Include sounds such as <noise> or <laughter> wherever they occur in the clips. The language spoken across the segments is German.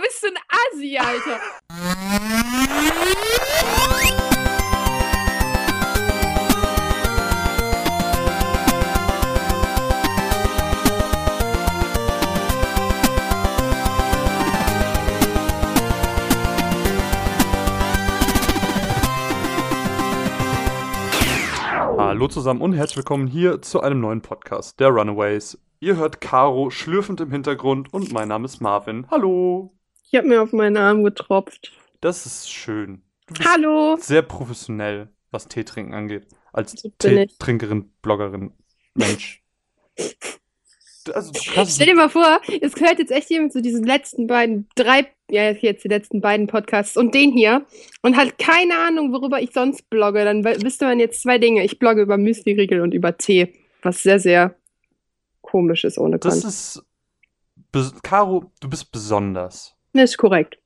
Bist du ein Assi, Alter. Hallo zusammen und herzlich willkommen hier zu einem neuen Podcast der Runaways. Ihr hört Caro schlürfend im Hintergrund und mein Name ist Marvin. Hallo. Ich habe mir auf meinen Arm getropft. Das ist schön. Hallo. sehr professionell, was Tee trinken angeht. Als So. Teetrinkerin, Bloggerin, Mensch. <laughs> Also, Stell dir mal vor, es gehört jetzt echt jemand zu diesen letzten beiden, drei, ja, jetzt die letzten beiden Podcasts und den hier und hat keine Ahnung, worüber ich sonst blogge. Dann wüsste man jetzt zwei Dinge. Ich blogge über Müsli-Riegel und über Tee, was sehr, sehr komisch ist ohne das Grund. ist. Bes Caro, du bist besonders. Das ist korrekt.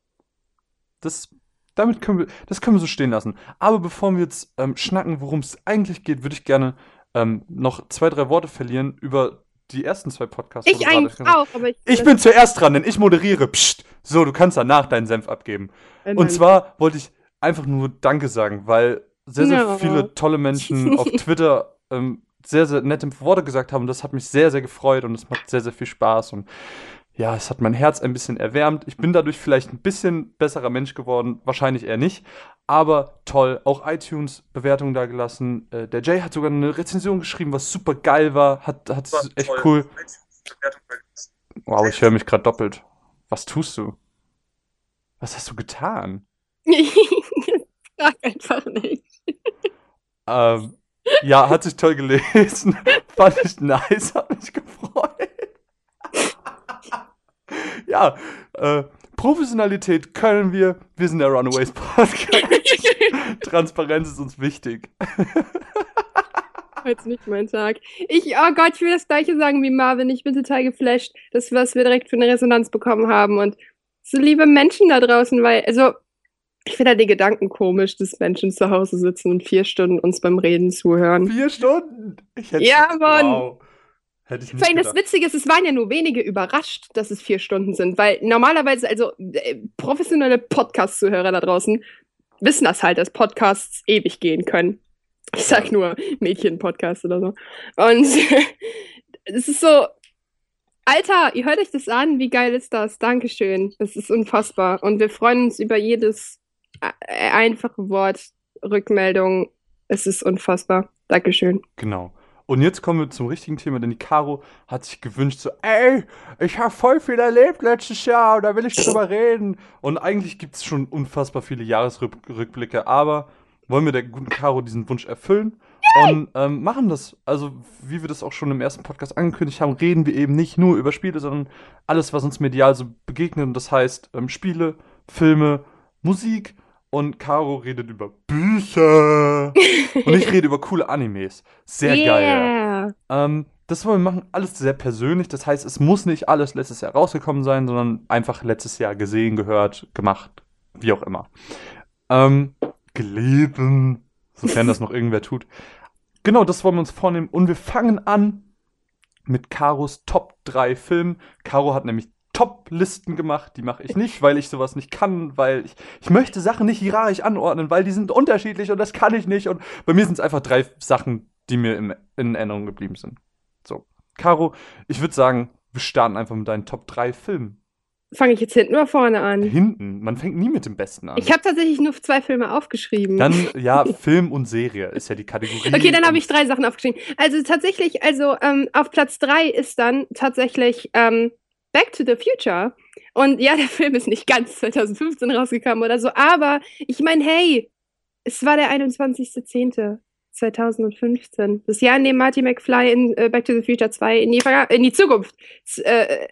Das, damit können wir, das können wir so stehen lassen. Aber bevor wir jetzt ähm, schnacken, worum es eigentlich geht, würde ich gerne ähm, noch zwei, drei Worte verlieren über die ersten zwei Podcasts. Ich eigentlich auch, aber ich, Ich bin zuerst dran, denn ich moderiere. Psst. So, du kannst danach deinen Senf abgeben. äh, Und zwar wollte ich einfach nur Danke sagen, weil sehr, sehr Ja. viele tolle Menschen auf <laughs> Twitter ähm, sehr, sehr nette Worte gesagt haben. Das hat mich sehr, sehr gefreut und es macht sehr, sehr viel Spaß. Und ja, es hat mein Herz ein bisschen erwärmt. Ich bin dadurch vielleicht ein bisschen besserer Mensch geworden. Wahrscheinlich eher nicht. Aber toll. Auch iTunes-Bewertungen da gelassen. Äh, der Jay hat sogar eine Rezension geschrieben, was super geil war. Hat, hat echt cool. Wow, ich höre mich gerade doppelt. Was tust du? Was hast du getan? Frag einfach nicht. Ähm, ja, hat sich toll gelesen. <laughs> Fand ich nice, hat mich gefreut. <laughs> ja, äh, Professionalität können wir. Wir sind der Runaways Podcast. <laughs> Transparenz ist uns wichtig. Heute nicht mein Tag. Ich, oh Gott, ich will das gleiche sagen wie Marvin. Ich bin total geflasht, dass was wir direkt für eine Resonanz bekommen haben. Und so liebe Menschen da draußen, weil, also, ich finde halt die Gedanken komisch, dass Menschen zu Hause sitzen und vier Stunden uns beim Reden zuhören. Vier Stunden. Ich hätte, Ja, Mann. Wow. Hätte ich nicht Vor allem das. Witzige ist, es waren ja nur wenige überrascht, dass es vier Stunden sind, weil normalerweise, also äh, professionelle Podcast-Zuhörer da draußen wissen das halt, dass Podcasts ewig gehen können. Ich sag nur Mädchen-Podcast oder so. Und <laughs> es ist so, Alter, ihr hört euch das an, wie geil ist das? Dankeschön. Es ist unfassbar. Und wir freuen uns über jedes äh, einfache Wort, Rückmeldung. Es ist unfassbar. Dankeschön. Genau. Und jetzt kommen wir zum richtigen Thema, denn die Caro hat sich gewünscht, so, ey, ich habe voll viel erlebt letztes Jahr und da will ich drüber reden. Und eigentlich gibt es schon unfassbar viele Jahresrückblicke, aber wollen wir der guten Caro diesen Wunsch erfüllen und ähm, machen das. Also, wie wir das auch schon im ersten Podcast angekündigt haben, reden wir eben nicht nur über Spiele, sondern alles, was uns medial so begegnet. Und das heißt ähm, Spiele, Filme, Musik. Und Caro redet über Bücher. und ich rede über coole Animes. Sehr geil. yeah. Ähm, das wollen wir machen, alles sehr persönlich. Das heißt, es muss nicht alles letztes Jahr rausgekommen sein, sondern einfach letztes Jahr gesehen, gehört, gemacht, wie auch immer. Ähm, gelesen, sofern das noch irgendwer tut. Genau, das wollen wir uns vornehmen. Und wir fangen an mit Karos Top 3 Filmen. Caro hat nämlich Top-Listen gemacht. Die mache ich nicht, weil ich sowas nicht kann, weil ich, ich möchte Sachen nicht hierarchisch anordnen, weil die sind unterschiedlich und das kann ich nicht. Und bei mir sind es einfach drei Sachen, die mir in, in Erinnerung geblieben sind. So, Caro, ich würde sagen, wir starten einfach mit deinen Top 3 Filmen. Fange ich jetzt hinten oder vorne an? Hinten, man fängt nie mit dem Besten an. Ich habe tatsächlich nur zwei Filme aufgeschrieben. Dann, ja, <laughs> Film und Serie ist ja die Kategorie. Okay, dann habe ich drei Sachen aufgeschrieben. Also tatsächlich, also ähm, auf Platz drei ist dann tatsächlich ähm, Back to the Future. Und ja, der <laughs> Film ist nicht ganz 2015 rausgekommen oder so, aber ich meine, hey, es war der 21.10.2015. Das Jahr, in dem Marty McFly in äh, Back to the Future 2 in die, Verga- in die Zukunft äh,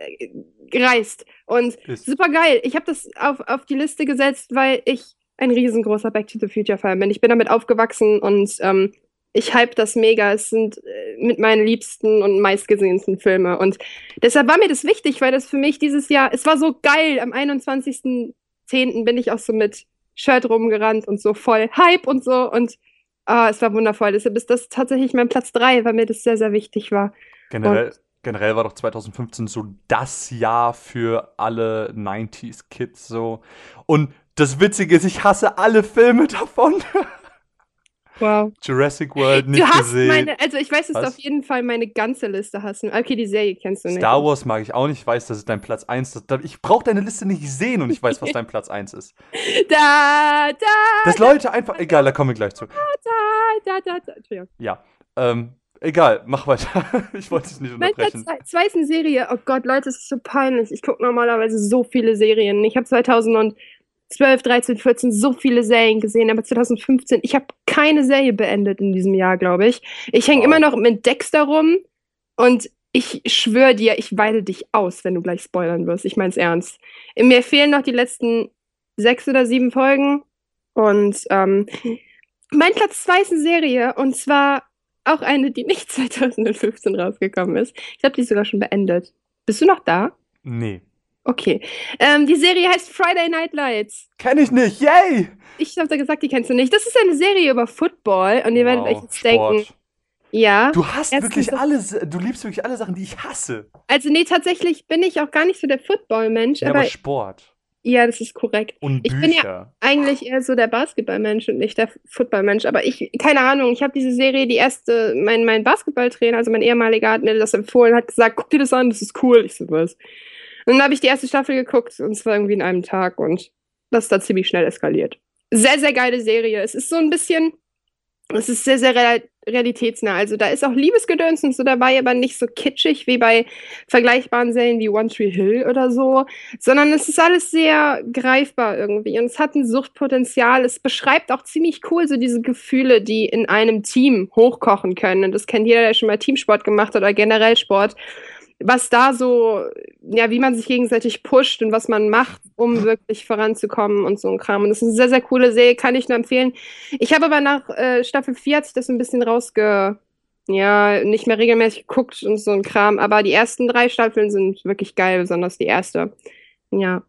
reist. Und Ist. super geil. Ich habe das auf, auf die Liste gesetzt, weil ich ein riesengroßer Back to the Future Fan bin. Ich bin damit aufgewachsen und ähm, ich hype das mega. Es sind äh, mit meinen liebsten und meistgesehensten Filme. Und deshalb war mir das wichtig, weil das für mich dieses Jahr, es war so geil. Am 21.10. bin ich auch so mit Shirt rumgerannt und so voll Hype und so. Und ah, es war wundervoll. Deshalb ist das tatsächlich mein Platz 3, weil mir das sehr, sehr wichtig war. Generell, generell war doch 2015 so das Jahr für alle 90s Kids so. Und das Witzige ist, ich hasse alle Filme davon. <laughs> Wow. Jurassic World nicht du hast gesehen. meine, also ich weiß, dass du auf jeden Fall meine ganze Liste hast. Okay, die Serie kennst du nicht. Star Wars mag ich auch nicht. Ich weiß, das ist dein Platz 1. Das, ich brauche deine Liste nicht sehen und ich weiß, was dein <laughs> Platz 1 ist. Da, da, Dass Leute einfach. Egal, da kommen wir gleich zu. da, da, da, da. Entschuldigung. Ja. Ähm, egal, mach weiter. <laughs> ich wollte dich nicht Mein Platz unterbrechen. zwei, zwei ist eine Serie. Oh Gott, Leute, es ist so peinlich. Ich gucke normalerweise so viele Serien. Ich habe 2012, 13, 14 so viele Serien gesehen, aber 2015, ich habe keine Serie beendet in diesem Jahr, glaube ich. Ich hänge Wow. immer noch mit Dexter rum und ich schwöre dir, ich weide dich aus, wenn du gleich spoilern wirst. Ich mein's ernst. Mir fehlen noch die letzten sechs oder sieben Folgen und ähm, <laughs> mein Platz zwei ist eine Serie und zwar auch eine, die nicht <laughs> 2015 rausgekommen ist. Ich habe die sogar schon beendet. Bist du noch da? Nee. Okay. Ähm, die Serie heißt Friday Night Lights. Kenn ich nicht. Yay! Ich habe da gesagt, die kennst du nicht. Das ist eine Serie über Football und ihr werdet euch jetzt denken, Sport. ja. Du hast wirklich alles. Du liebst wirklich alle Sachen, die ich hasse. Also nee, tatsächlich bin ich auch gar nicht so der Football-Mensch, Ja, aber, aber Sport. ja, das ist korrekt. Und Ich bin ja- Bücher. Eigentlich eher so der Basketballmensch und nicht der Footballmensch. Aber ich, keine Ahnung, ich habe diese Serie, die erste, mein, mein Basketballtrainer, also mein ehemaliger, hat mir das empfohlen, hat gesagt, guck dir das an, das ist cool. Ich so, was? Und dann habe ich die erste Staffel geguckt und es war irgendwie in einem Tag und das ist da ziemlich schnell eskaliert. Sehr, sehr geile Serie. Es ist so ein bisschen, es ist sehr, sehr real, realitätsnah. Also da ist auch Liebesgedöns und so dabei, aber nicht so kitschig wie bei vergleichbaren Serien wie One Tree Hill oder so, sondern es ist alles sehr greifbar irgendwie und es hat ein Suchtpotenzial. Es beschreibt auch ziemlich cool so diese Gefühle, die in einem Team hochkochen können. Und das kennt jeder, der schon mal Teamsport gemacht hat oder generell Sport. Was da so, ja, wie man sich gegenseitig pusht und was man macht, um wirklich voranzukommen und so ein Kram. Und das ist eine sehr, sehr coole Serie, kann ich nur empfehlen. Ich habe aber nach äh, Staffel 4 hat sich das ein bisschen rausge, ja, nicht mehr regelmäßig geguckt und so ein Kram. Aber die ersten drei Staffeln sind wirklich geil, besonders die erste. Ja.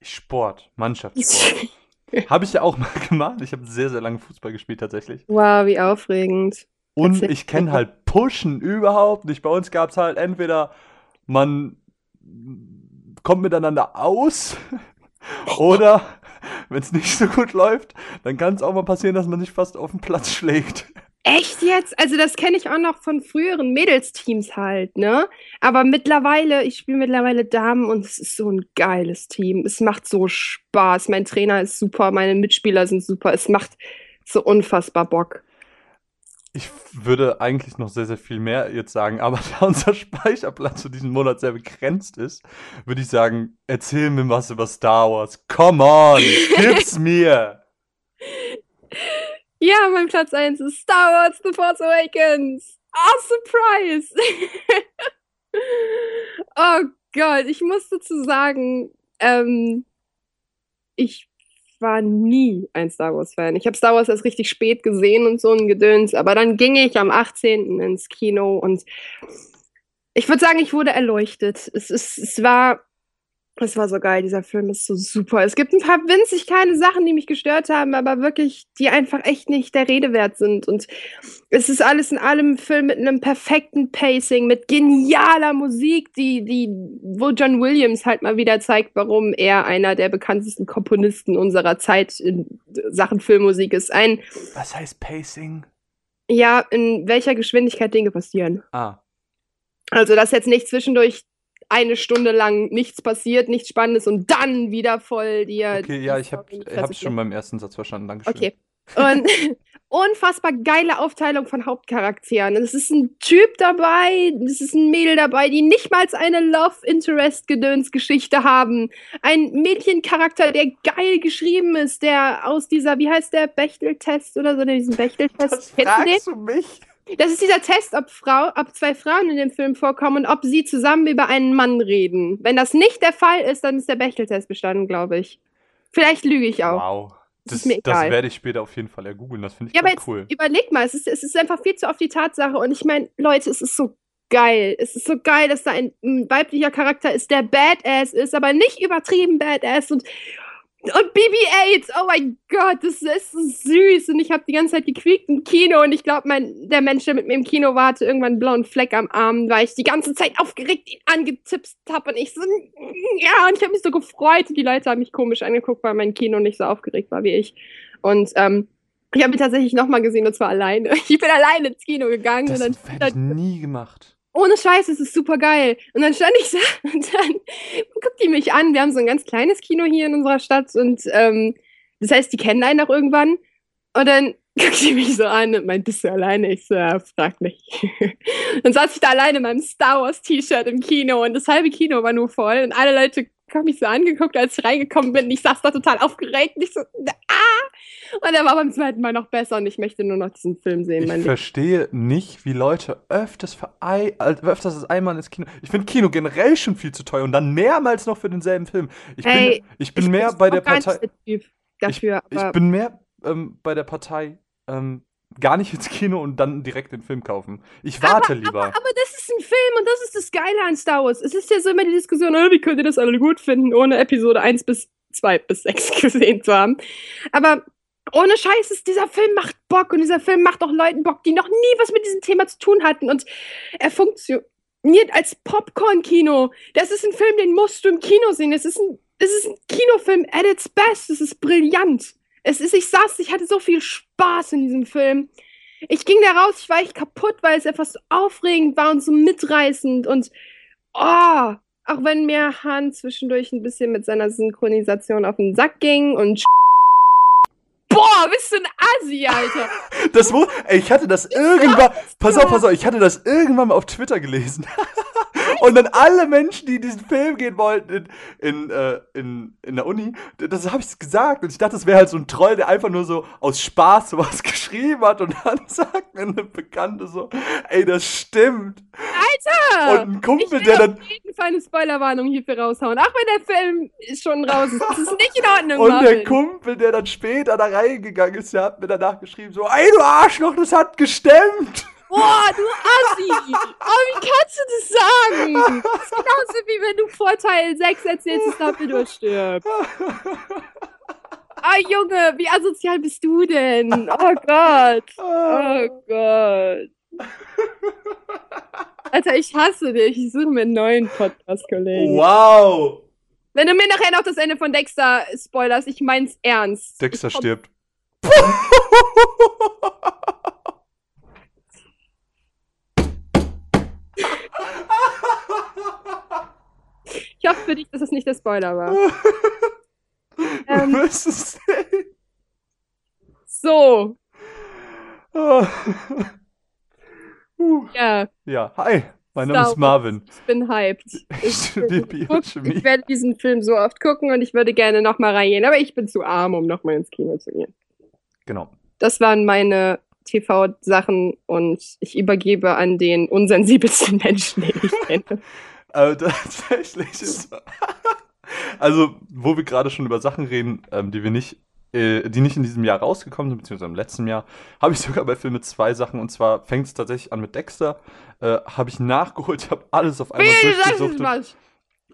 Sport. Mannschaftssport. <laughs> Habe ich ja auch mal <laughs> gemacht. Ich habe sehr, sehr lange Fußball gespielt tatsächlich. Wow, wie aufregend. Und ich kenne halt Pushen überhaupt nicht. Bei uns gab es halt entweder man kommt miteinander aus <laughs> oder wenn es nicht so gut läuft, dann kann es auch mal passieren, dass man sich fast auf den Platz schlägt. Echt jetzt? Also das kenne ich auch noch von früheren Mädelsteams halt, ne? Aber mittlerweile, ich spiele mittlerweile Damen und es ist so ein geiles Team. Es macht so Spaß. Mein Trainer ist super, meine Mitspieler sind super. Es macht so unfassbar Bock. Ich würde eigentlich noch sehr, sehr viel mehr jetzt sagen, aber <laughs> da unser Speicherplatz für diesen Monat sehr begrenzt ist, würde ich sagen, erzähl mir was über Star Wars. Come on, gib's <laughs> mir. Ja, mein Platz 1 ist Star Wars The Force Awakens. Ah, Surprise! <laughs> oh Gott, ich muss dazu sagen, ähm, ich war nie ein Star Wars-Fan. Ich habe Star Wars erst richtig spät gesehen und so ein Gedöns, aber dann ging ich am 18. ins Kino und ich würde sagen, ich wurde erleuchtet. Es, ist, es war. Es war so geil, dieser Film ist so super. Es gibt ein paar winzig kleine Sachen, die mich gestört haben, aber wirklich, die einfach echt nicht der Rede wert sind. Und es ist alles in allem ein Film mit einem perfekten Pacing, mit genialer Musik, die, die, wo John Williams halt mal wieder zeigt, warum er einer der bekanntesten Komponisten unserer Zeit in Sachen Filmmusik ist. Ein, Was heißt Pacing? ja, in welcher Geschwindigkeit Dinge passieren. Ah, Also, dass jetzt nicht zwischendurch eine Stunde lang nichts passiert, nichts Spannendes und dann wieder voll dir. okay, ja, ich habe hab's schon beim ersten Satz verstanden. Dankeschön. Okay. Und <laughs> unfassbar geile Aufteilung von Hauptcharakteren. Es ist ein Typ dabei, es ist ein Mädel dabei, die nicht mal eine Love Interest Gedöns-Geschichte haben. Ein Mädchencharakter, der geil geschrieben ist, der aus dieser, wie heißt der, Bechtel-Test oder so, diesen Bechtel-Test. Was Kennst du den? fragst du mich? Das ist dieser Test, ob, Frau, ob zwei Frauen in dem Film vorkommen und ob sie zusammen über einen Mann reden. Wenn das nicht der Fall ist, dann ist der Bechtel-Test bestanden, glaube ich. Vielleicht lüge ich auch. Wow. Das Das, das werde ich später auf jeden Fall ergoogeln. Das finde ich Ja, aber cool. überleg mal, es ist, es ist einfach viel zu oft die Tatsache. Und ich meine, Leute, es ist so geil. Es ist so geil, dass da ein, ein weiblicher Charakter ist, der Badass ist, aber nicht übertrieben Badass. Und Und BB-8, oh mein Gott, das ist so süß. Und ich habe die ganze Zeit gequiekt im Kino. Und ich glaube, der Mensch, der mit mir im Kino war, hatte irgendwann einen blauen Fleck am Arm, weil ich die ganze Zeit aufgeregt ihn angetipst habe. Und ich so, ja, und ich habe mich so gefreut. Und die Leute haben mich komisch angeguckt, weil mein Kino nicht so aufgeregt war wie ich. Und ähm, ich habe ihn tatsächlich nochmal gesehen, und zwar alleine. <laughs> Ich bin alleine ins Kino gegangen. Das und hätte ich nie gemacht. Ohne Scheiß, es ist super geil. Und dann stand ich <laughs> da und dann guckt die mich an. Wir haben so ein ganz kleines Kino hier in unserer Stadt und ähm, das heißt, die kennen einen auch irgendwann. Und dann <laughs> guckt die mich so an und meint, bist du alleine? Ich so, ja, frag mich. <laughs> dann saß ich da alleine in meinem Star Wars T-Shirt im Kino und das halbe Kino war nur voll und alle Leute haben mich so angeguckt, als ich reingekommen bin. Ich saß da total aufgeregt und ich so, ah! Und er war beim zweiten Mal noch besser und ich möchte nur noch diesen Film sehen. Ich verstehe nicht, wie Leute öfters, öfters als einmal ins Kino. Ich finde Kino generell schon viel zu teuer und dann mehrmals noch für denselben Film. Ich bin, Ey, ich bin ich mehr bei der Partei. Dafür, ich, ich, bin mehr ähm, bei der Partei. Ähm, gar nicht ins Kino und dann direkt den Film kaufen. Ich warte aber, lieber. Aber, aber, das ist ein Film und das ist das Geile an Star Wars. Es ist ja so immer die Diskussion, oh, wie könnt ihr das alle gut finden, ohne Episode 1 bis 2 bis 6 <laughs> gesehen zu haben. Aber ohne Scheiß, ist, dieser Film macht Bock und dieser Film macht auch Leuten Bock, die noch nie was mit diesem Thema zu tun hatten. Und er funktioniert als Popcorn-Kino. Das ist ein Film, den musst du im Kino sehen. Es ist ein, es ist ein Kinofilm at its best. Es ist brillant. Es ist, ich saß, ich hatte so viel Spaß in diesem Film. Ich ging da raus, ich war echt kaputt, weil es etwas so aufregend war und so mitreißend und oh, auch wenn mir Han zwischendurch ein bisschen mit seiner Synchronisation auf den Sack ging und Boah, bist du ein Assi, Alter. <laughs> Das wo, ey, ich hatte das irgendwann, pass auf, pass auf, ich hatte das irgendwann mal auf Twitter gelesen. <laughs> Und dann alle Menschen, die in diesen Film gehen wollten in, in, äh, in, in der Uni, das habe ich gesagt. Und ich dachte, das wäre halt so ein Troll, der einfach nur so aus Spaß sowas <laughs> geschrieben hat. Und dann <laughs> sagt mir eine Bekannte so, ey, das stimmt. Alter! Und ein Kumpel, der dann. auf jeden Fall eine Spoilerwarnung hierfür raushauen. Auch wenn der Film schon raus ist. Das ist nicht in Ordnung, Und Marvin. der Kumpel, der dann später da reingegangen ist, der hat mir danach geschrieben so, ey, du Arschloch, das hat gestemmt. Boah, du Assi! Oh, wie kannst du das sagen? Das ist genauso wie wenn du vor Teil 6 erzählst, dass Dumbledore stirbt. Ah, Junge, wie asozial bist du denn? Oh Gott. Oh Gott. Alter, ich hasse dich. Ich suche mir einen neuen Podcast-Kollegen. Wow. Wenn du mir nachher noch das Ende von Dexter spoilerst, ich mein's ernst. Dexter stirbt. <laughs> Ich hoffe für dich, dass es nicht der Spoiler war. <laughs> ähm, Was ist denn? So. uh. Ja. Ja, hi. Mein Name ist Marvin. Ich bin hyped. Ich, ich, <laughs> ich, werde diesen Film so oft gucken und ich würde gerne nochmal reingehen, aber ich bin zu arm, um nochmal ins Kino zu gehen. Genau. Das waren meine TV-Sachen und ich übergebe an den unsensibelsten Menschen, den ich kenne. <laughs> äh, <laughs> tatsächlich ist. also, wo wir gerade schon über Sachen reden, ähm, die wir nicht, äh, die nicht in diesem Jahr rausgekommen sind, beziehungsweise im letzten Jahr, habe ich sogar bei Filmen zwei Sachen. Und zwar fängt es tatsächlich an mit Dexter. Äh, habe ich nachgeholt, habe alles auf einmal Wie, durchgesucht.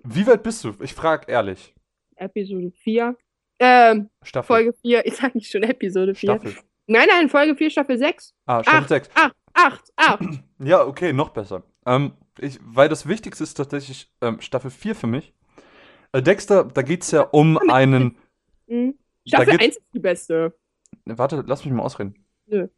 Wie weit bist du? Ich frage ehrlich. Episode 4. Ähm, Staffel. Folge 4. Ich sag nicht schon Episode 4. Staffel. Nein, nein, Folge 4, Staffel 6. Ah, Staffel acht, 6. 8, 8, 8. Ja, okay, noch besser. Ähm, ich, weil das Wichtigste ist tatsächlich ähm, Staffel 4 für mich. Äh, Dexter, da geht es ja um <laughs> einen. <laughs> Mhm. Staffel 1 ist die beste. Warte, lass mich mal ausreden. Nö.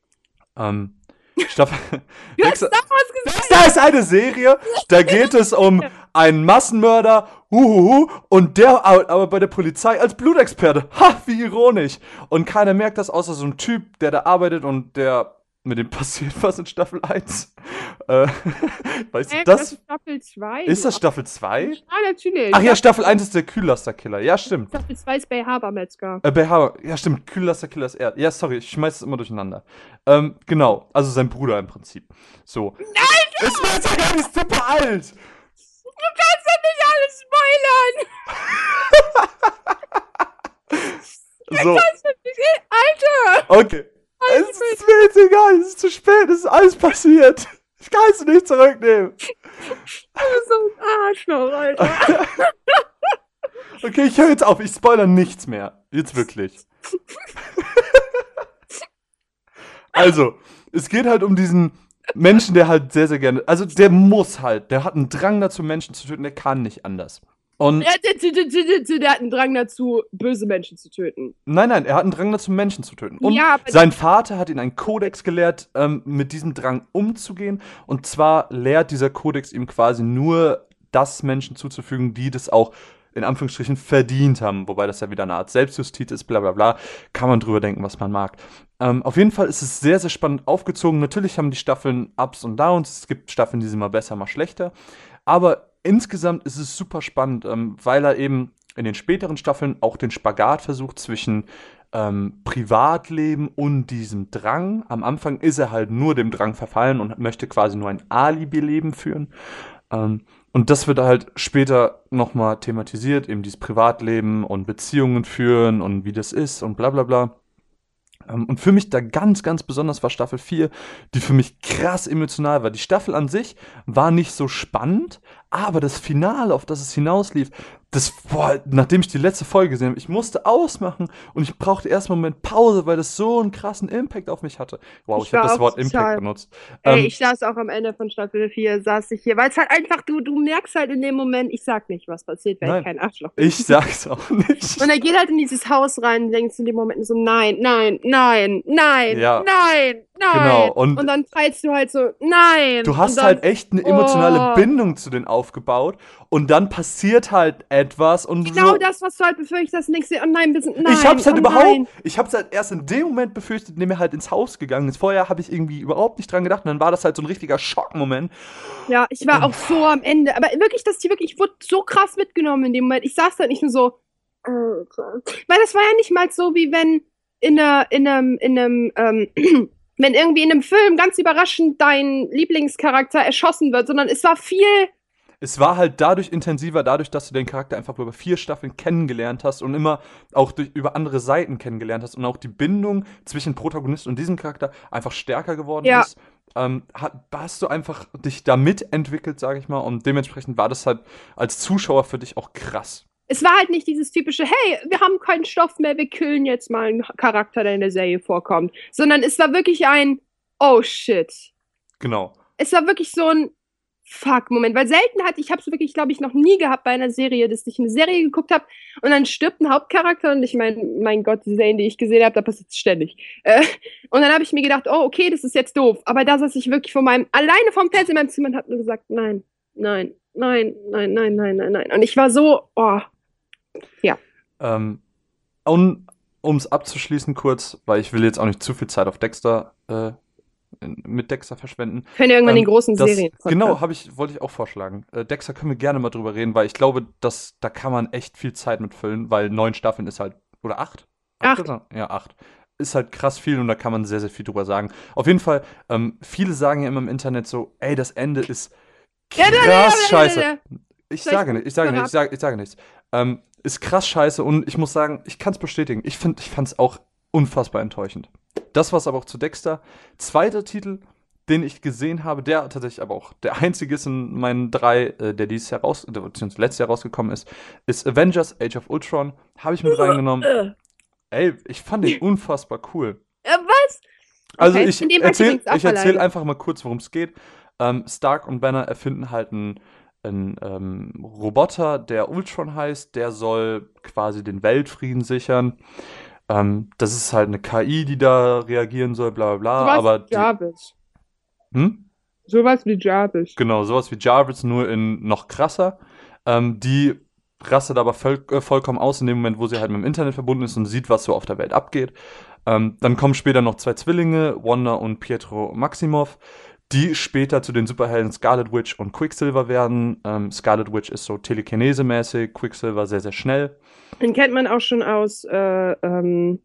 Ähm, Staffel. <laughs> Du Dexter, hast Dexter ist eine Serie, da geht es um einen Massenmörder, huhuhu, und der aber bei der Polizei als Blutexperte. Ha, wie ironisch. Und keiner merkt das, außer so ein Typ, der da arbeitet und der mit dem <laughs> passiert was in Staffel 1. Äh, <laughs> weißt du, das, das ist Staffel 2. Ist das Staffel 2? Ja, natürlich. Ach ja, Staffel 1 ist der Kühllasterkiller. Ja, stimmt. Staffel 2 ist Bay Harbor Metzger. Äh, Bay Harbor. Ja, stimmt. Kühllasterkiller ist er. Ja, sorry, ich schmeiß es immer durcheinander. Ähm, genau. Also sein Bruder im Prinzip. So. Nein! Ich weiß ja gar nicht super alt. Du kannst doch nicht alles spoilern! <laughs> so. Kannst du nicht, Alter! Okay. Es ist mir jetzt egal, es ist zu spät, es ist alles passiert. Ich kann es nicht zurücknehmen. Du bist so ein Arschloch, Alter. <laughs> Okay, ich höre jetzt auf, ich spoilere nichts mehr. Jetzt wirklich. <laughs> also, es geht halt um diesen Menschen, der halt sehr, sehr gerne. Also, der muss halt, der hat einen Drang dazu, Menschen zu töten, der kann nicht anders. Und Ja, der, hat einen Drang dazu, böse Menschen zu töten. nein, nein, er hat einen Drang dazu, Menschen zu töten. Und Ja, sein Vater hat ihn einen Kodex gelehrt, ähm, mit diesem Drang umzugehen. Und zwar lehrt dieser Kodex ihm quasi nur das Menschen zuzufügen, die das auch in Anführungsstrichen verdient haben, wobei das ja wieder eine Art Selbstjustiz ist, bla bla bla. Kann man drüber denken, was man mag. Ähm, auf jeden Fall ist es sehr, sehr spannend aufgezogen. Natürlich haben die Staffeln Ups und Downs. Es gibt Staffeln, die sind mal besser, mal schlechter. Aber insgesamt ist es super spannend, ähm, weil er eben in den späteren Staffeln auch den Spagat versucht zwischen ähm, Privatleben und diesem Drang. Am Anfang ist er halt nur dem Drang verfallen und möchte quasi nur ein Alibi-Leben führen. Ähm, und das wird halt später nochmal thematisiert, eben dieses Privatleben und Beziehungen führen und wie das ist und bla bla bla. Ähm, Und für mich da ganz, ganz besonders war Staffel 4, die für mich krass emotional war. Die Staffel an sich war nicht so spannend, aber das Finale, auf das es hinauslief, das, boah, nachdem ich die letzte Folge gesehen habe, ich musste ausmachen und ich brauchte erst einen Moment Pause, weil das so einen krassen Impact auf mich hatte. Wow, ich, Ich habe das Wort total- Impact benutzt. Ey, Ähm, ich saß auch am Ende von Staffel 4, saß ich hier, weil es halt einfach, du, du merkst halt in dem Moment, ich sag nicht, was passiert, weil Nein. ich kein Arschloch bin. ich sag's auch nicht. Und er geht halt in dieses Haus rein und denkst in dem Moment so, nein, nein, nein, nein, Ja. nein, nein. Genau, und- dann teilst du halt so, nein. Du hast und dann, halt echt eine emotionale Oh. Bindung zu denen aufgebaut und dann passiert halt etwas und Genau so, das, was du halt befürchtest, hast, denkst du, oh nein, wir sind, nein. ich hab's halt oh überhaupt, Nein. ich hab's halt erst in dem Moment befürchtet, indem er halt ins Haus gegangen ist. Vorher habe ich irgendwie überhaupt nicht dran gedacht und dann war das halt so ein richtiger Schockmoment. Ja, ich war auch so am Ende. Aber wirklich, dass die wirklich, ich wurde so krass mitgenommen in dem Moment. Ich saß da nicht nur so, Alter. Weil das war ja nicht mal so, wie wenn in, einer, in einem, in einem, ähm, <clears throat> wenn irgendwie in einem Film ganz überraschend dein Lieblingscharakter erschossen wird, sondern es war viel, Es war halt dadurch intensiver, dadurch, dass du den Charakter einfach über vier Staffeln kennengelernt hast und immer auch durch, über andere Seiten kennengelernt hast und auch die Bindung zwischen Protagonist und diesem Charakter einfach stärker geworden Ja. ist. Ähm, hast du einfach dich da mitentwickelt, sage ich mal, und dementsprechend war das halt als Zuschauer für dich auch krass. es war halt nicht dieses typische, hey, wir haben keinen Stoff mehr, wir killen jetzt mal einen Charakter, der in der Serie vorkommt. Sondern es war wirklich ein, oh shit. Genau. es war wirklich so ein Fuck-Moment, weil selten hatte ich, habe es wirklich, glaube ich, noch nie gehabt bei einer Serie, dass ich eine Serie geguckt habe und dann stirbt ein Hauptcharakter und ich meine, mein Gott, die Serien, die ich gesehen habe, da passiert ständig. Äh, und dann habe ich mir gedacht, oh, okay, das ist jetzt doof. Aber da saß ich wirklich vor meinem, alleine vom Fernseher in meinem Zimmer und habe nur gesagt, nein, nein, nein, nein, nein, nein, nein, nein. Und ich war so, oh, Ähm, und um es abzuschließen kurz, weil ich will jetzt auch nicht zu viel Zeit auf Dexter äh, mit Dexter verschwenden. können wir irgendwann Ähm, den großen das, Serien. Genau, habe ich, wollte ich auch vorschlagen. Äh, Dexter können wir gerne mal drüber reden, weil ich glaube, dass, da kann man echt viel Zeit mitfüllen, weil neun Staffeln ist halt, oder acht? Acht. Oder? Ja, acht. Ist halt krass viel und da kann man sehr, sehr viel drüber sagen. Auf jeden Fall, ähm, viele sagen ja immer im Internet so, ey, das Ende ist Ja, krass ja, ja, ja, ja, scheiße. ja. Ich sage nicht, ich sage nicht, ich sage, ich sage nichts. Ähm, ist krass scheiße und ich muss sagen, ich kann es bestätigen. Ich finde, ich fand es auch unfassbar enttäuschend. Das war's aber auch zu Dexter. Zweiter Titel, den ich gesehen habe, der tatsächlich aber auch der einzige ist in meinen drei, äh, der dieses Jahr raus, äh, beziehungsweise letztes Jahr rausgekommen ist, ist Avengers Age of Ultron. Habe ich mit reingenommen. Äh, Ey, ich fand den unfassbar cool. äh, was? Also Okay, ich war erzähle erzähl einfach mal kurz, worum es geht. Ähm, Stark und Banner erfinden halt einen, einen ähm, Roboter, der Ultron heißt. Der soll quasi den Weltfrieden sichern. Ähm, das ist halt eine KI, die da reagieren soll, bla bla bla. Sowas aber wie Jarvis. hm? Sowas wie Jarvis. Genau, sowas wie Jarvis, nur in noch krasser. Ähm, die rastet aber voll, äh, vollkommen aus in dem Moment, wo sie halt mit dem Internet verbunden ist und sieht, was so auf der Welt abgeht. Ähm, dann kommen später noch zwei Zwillinge, Wanda und Pietro Maximoff, die später zu den Superhelden Scarlet Witch und Quicksilver werden. Ähm, Scarlet Witch ist so telekinese-mäßig, Quicksilver sehr, sehr schnell. Den kennt man auch schon aus äh, ähm,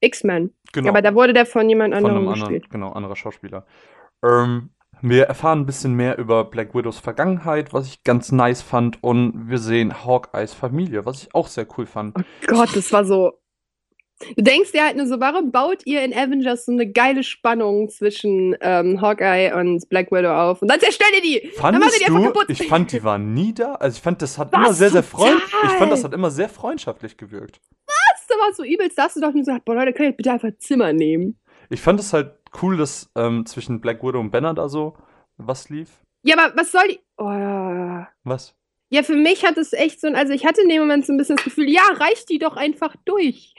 X-Men. Genau. Aber da wurde der von jemand von anderem anderen, gespielt. genau, anderer Schauspieler. Ähm, wir erfahren ein bisschen mehr über Black Widows Vergangenheit, was ich ganz nice fand. Und wir sehen Hawkeyes Familie, was ich auch sehr cool fand. Oh Gott, das war so. Du denkst dir halt nur so, warum baut ihr in Avengers so eine geile Spannung zwischen ähm, Hawkeye und Black Widow auf? Und dann zerstört ihr die! dann macht Fandest ihr die einfach du, ich fand, die waren nie da. Also ich fand, das hat Was? immer sehr, sehr freund, ich fand, das hat immer sehr freundschaftlich gewirkt. Das war so übelst, da hast du doch nur gesagt, boah Leute, könnt ihr bitte einfach Zimmer nehmen? Ich fand es halt cool, dass ähm, zwischen Black Widow und Banner da so was lief. Ja, aber was soll die. Oh. Was? Ja, für mich hat es echt so ein, also ich hatte in dem Moment so ein bisschen das Gefühl, ja, reicht die doch einfach durch.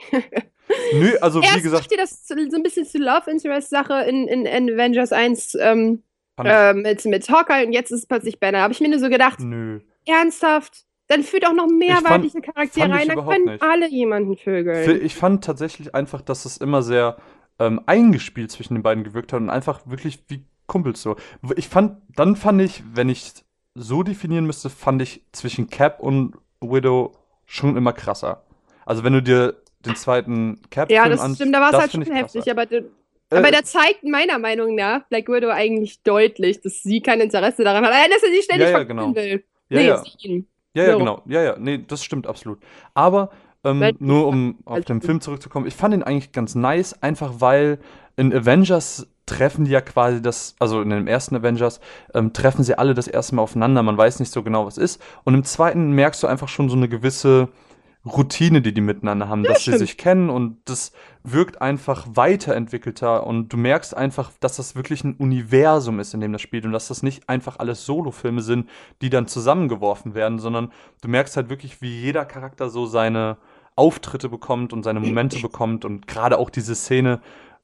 Nö, also wie Erst gesagt, macht ihr das so ein bisschen zu Love Interest Sache in, in, in Avengers 1 ähm, ich, äh, mit, mit Hawkeye und jetzt ist es plötzlich Banner. Habe ich mir nur so gedacht, nö. ernsthaft, dann führt auch noch mehr Ich weibliche Charaktere ich rein, dann können nicht. alle jemanden vögeln. Ich fand tatsächlich einfach, dass es immer sehr ähm, eingespielt zwischen den beiden gewirkt hat und einfach wirklich wie Kumpels so. Ich fand, dann fand ich, wenn ich so definieren müsste, fand ich zwischen Cap und Widow schon immer krasser. Also wenn du dir den zweiten Cap-Film ja, das stimmt, da war es halt schon heftig, krasser. aber, Äh, aber der zeigt meiner Meinung nach Black Widow eigentlich deutlich, dass sie kein Interesse daran hat, äh, dass er sie ständig Ja, ja, genau. will. ja, nee, ja. sie. Ja, ja, So. genau. Ja, ja, nee, das stimmt absolut. Aber ähm, nur um auf Also- den Film zurückzukommen, ich fand ihn eigentlich ganz nice, einfach weil in Avengers treffen die ja quasi das, also in dem ersten Avengers ähm, treffen sie alle das erste Mal aufeinander, man weiß nicht so genau, was ist. Und im zweiten merkst du einfach schon so eine gewisse Routine, die die miteinander haben, dass sie stimmt. sich kennen und das wirkt einfach weiterentwickelter und du merkst einfach, dass das wirklich ein Universum ist, in dem das spielt und dass das nicht einfach alles Solofilme sind, die dann zusammengeworfen werden, sondern du merkst halt wirklich, wie jeder Charakter so seine Auftritte bekommt und seine Momente bekommt und gerade auch diese Szene,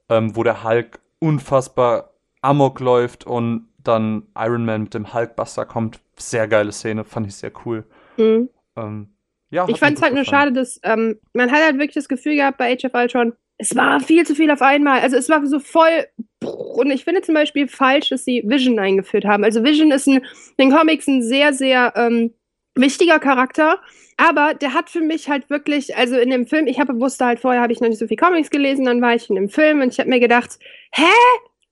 ähm, wo der Hulk unfassbar amok läuft und dann Iron Man mit dem Hulkbuster kommt. Sehr geile Szene, fand ich sehr cool. Mhm. Ähm, ja, Ich fand es halt nur schade, dass ähm, man hat halt wirklich das Gefühl gehabt bei Age of Ultron, es war viel zu viel auf einmal. Also es war so voll. Und ich finde zum Beispiel falsch, dass sie Vision eingeführt haben. Also Vision ist in den Comics ein sehr, sehr ähm, wichtiger Charakter. Aber der hat für mich halt wirklich, also in dem Film, ich habe wusste halt vorher, habe ich noch nicht so viel Comics gelesen, dann war ich in dem Film und ich habe mir gedacht, hä?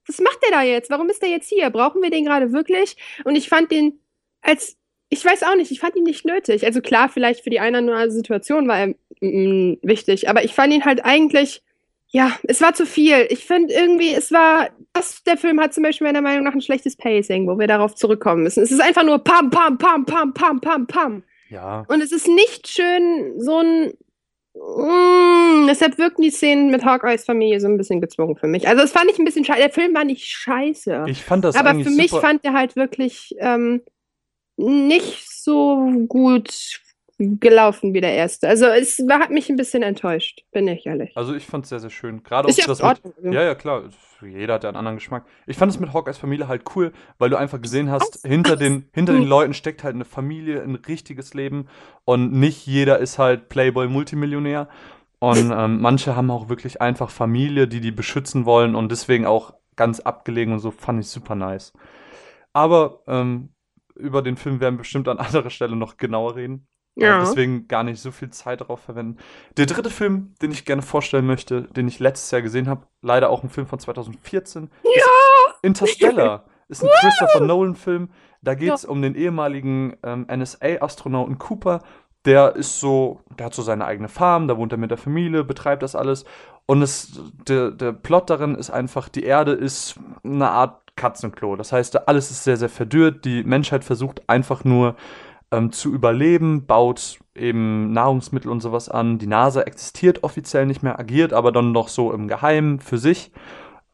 Was macht der da jetzt? Warum ist der jetzt hier? Brauchen wir den gerade wirklich? Und ich fand den als ich weiß auch nicht, ich fand ihn nicht nötig. Also klar, vielleicht für die eine oder andere Situation war er mm, wichtig, aber ich fand ihn halt eigentlich, ja, es war zu viel. Ich finde irgendwie, es war, das, der Film hat zum Beispiel meiner Meinung nach ein schlechtes Pacing, wo wir darauf zurückkommen müssen. Es ist einfach nur pam, pam, pam, pam, pam, pam, pam. Ja, Und es ist nicht schön, so ein. Mm, deshalb wirken die Szenen mit Hawkeyes Familie so ein bisschen gezwungen für mich. Also, das fand ich ein bisschen scheiße. Der Film war nicht scheiße. ich fand das Aber für mich super. fand er halt wirklich ähm, nicht so gut gelaufen wie der erste. Also es war, hat mich ein bisschen enttäuscht, bin ich ehrlich. also ich fand es sehr, sehr schön. Gerade Ist auch ja das mit, also. Ja, ja, klar. Jeder hat ja einen anderen Geschmack. Ich fand es mit Hawkeyes Familie halt cool, weil du einfach gesehen hast, hinter den, hinter den. Leuten steckt halt eine Familie, ein richtiges Leben und nicht jeder ist halt Playboy-Multimillionär. Und ähm, manche haben auch wirklich einfach Familie, die die beschützen wollen und deswegen auch ganz abgelegen und so fand ich super nice. Aber ähm, über den Film werden wir bestimmt an anderer Stelle noch genauer reden. Äh, Ja. deswegen gar nicht so viel Zeit darauf verwenden. Der dritte Film, den ich gerne vorstellen möchte, den ich letztes Jahr gesehen habe, leider auch ein Film von 2014, ist Interstellar. <laughs> Ist ein Christopher Nolan-Film. Da geht es um den ehemaligen ähm, NSA-Astronauten Cooper. Der ist so, der hat so seine eigene Farm, da wohnt er mit der Familie, betreibt das alles. Und es, der, der Plot darin ist einfach, die Erde ist eine Art Katzenklo. Das heißt, alles ist sehr, sehr verdürrt. Die Menschheit versucht einfach nur ähm, zu überleben, baut eben Nahrungsmittel und sowas an. Die NASA existiert offiziell nicht mehr, agiert aber dann noch so im Geheimen für sich.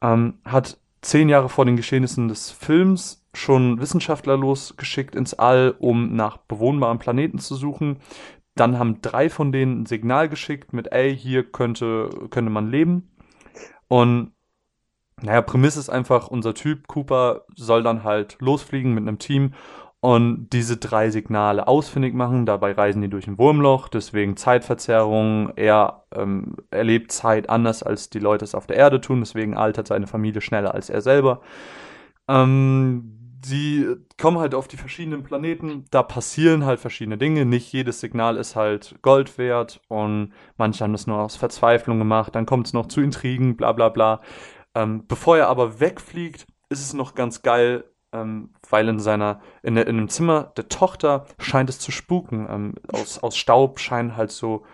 Ähm, hat zehn Jahre vor den Geschehnissen des Films schon Wissenschaftler losgeschickt ins All, um nach bewohnbaren Planeten zu suchen. Dann haben drei von denen ein Signal geschickt mit, ey, hier könnte, könnte man leben. Und naja, Prämisse ist einfach, unser Typ Cooper soll dann halt losfliegen mit einem Team und diese drei Signale ausfindig machen. Dabei reisen die durch ein Wurmloch, deswegen Zeitverzerrung. Er ähm, erlebt Zeit anders, als die Leute es auf der Erde tun, deswegen altert seine Familie schneller als er selber. Ähm, die kommen halt auf die verschiedenen Planeten, da passieren halt verschiedene Dinge. Nicht jedes Signal ist halt Gold wert und manche haben das nur aus Verzweiflung gemacht. Dann kommt es noch zu Intrigen, bla bla bla. Ähm, bevor er aber wegfliegt, ist es noch ganz geil, ähm, weil in seiner, in, in einem Zimmer der Tochter scheint es zu spuken. Ähm, aus, aus Staub scheinen halt so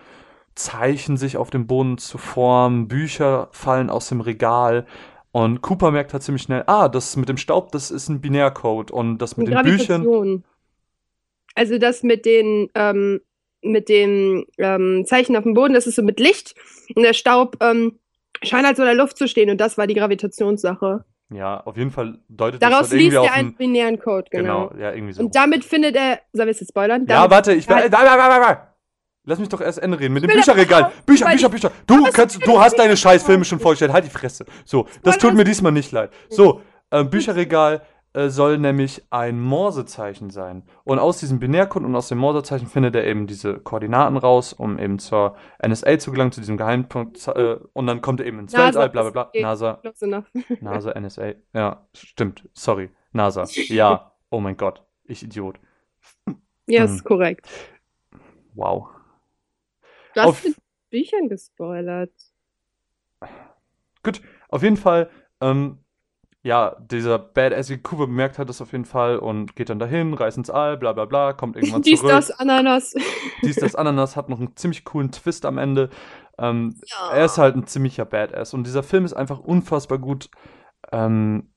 Zeichen sich auf dem Boden zu formen, Bücher fallen aus dem Regal. Und Cooper merkt halt ziemlich schnell, ah, das mit dem Staub, das ist ein Binärcode. Und das mit den Büchern. Also das mit den, ähm, mit den ähm, Zeichen auf dem Boden, das ist so mit Licht. Und der Staub ähm, scheint halt so in der Luft zu stehen. Und das war die Gravitationssache. Ja, auf jeden Fall deutet Daraus das liest irgendwie er auf einen ein, binären Code, genau. Genau, ja, irgendwie so. Und damit findet er, soll ich es jetzt spoilern? ja, Damit- warte, ich will. Halt- Warte, warte, warte, warte. Lass mich doch erst Ende reden. Mit dem will Bücherregal. aber- Bücher, weil Bücher, Bücher. Du, Aber es kannst, du hast deine den Scheißfilme Spoiler. schon vorgestellt. Halt die Fresse. So, das tut mir diesmal nicht leid. So, ähm, Bücherregal äh, soll nämlich ein Morsezeichen sein. Und aus diesem Binärcode und aus dem Morsezeichen findet er eben diese Koordinaten raus, um eben zur NSA zu gelangen, zu diesem Geheimpunkt. Äh, und dann kommt er eben ins NASA, Weltall, bla bla bla. NASA, enough. <laughs> NASA, NSA. Ja, stimmt. Sorry. NASA. Ja. Oh mein Gott. Ich Idiot. Ja, Hm. ist korrekt. Wow. Du hast Auf- mit Büchern gespoilert. Gut, auf jeden Fall, ähm, ja, dieser Badass wie Cooper bemerkt hat das auf jeden Fall und geht dann dahin, reist ins All, bla bla bla, kommt irgendwann <laughs> Dies, zurück. das, Ananas. <laughs> Dies, das Ananas hat noch einen ziemlich coolen Twist am Ende. Ähm, Ja. Er ist halt ein ziemlicher Badass und dieser Film ist einfach unfassbar gut ähm,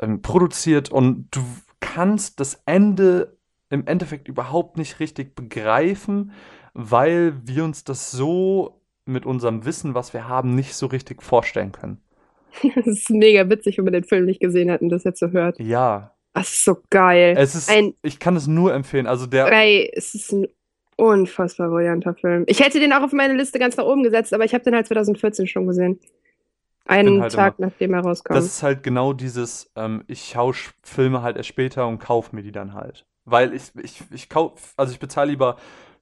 ähm, produziert und du kannst das Ende im Endeffekt überhaupt nicht richtig begreifen, weil wir uns das so mit unserem Wissen, was wir haben, nicht so richtig vorstellen können. <laughs> Das ist mega witzig, wenn man den Film nicht gesehen hat und das jetzt so hört. Ja, Das ist so geil. es ist, Ein- ich kann es nur empfehlen. Also der, Ey, es ist ein unfassbar brillanter Film. Ich hätte den auch auf meine Liste ganz nach oben gesetzt, aber ich habe den halt 2014 schon gesehen. Einen halt Tag nachdem er rauskam. das ist halt genau dieses, ähm, ich schaue Sch- Filme halt erst später und kaufe mir die dann halt. Weil ich, ich, ich kauf, also ich bezahle lieber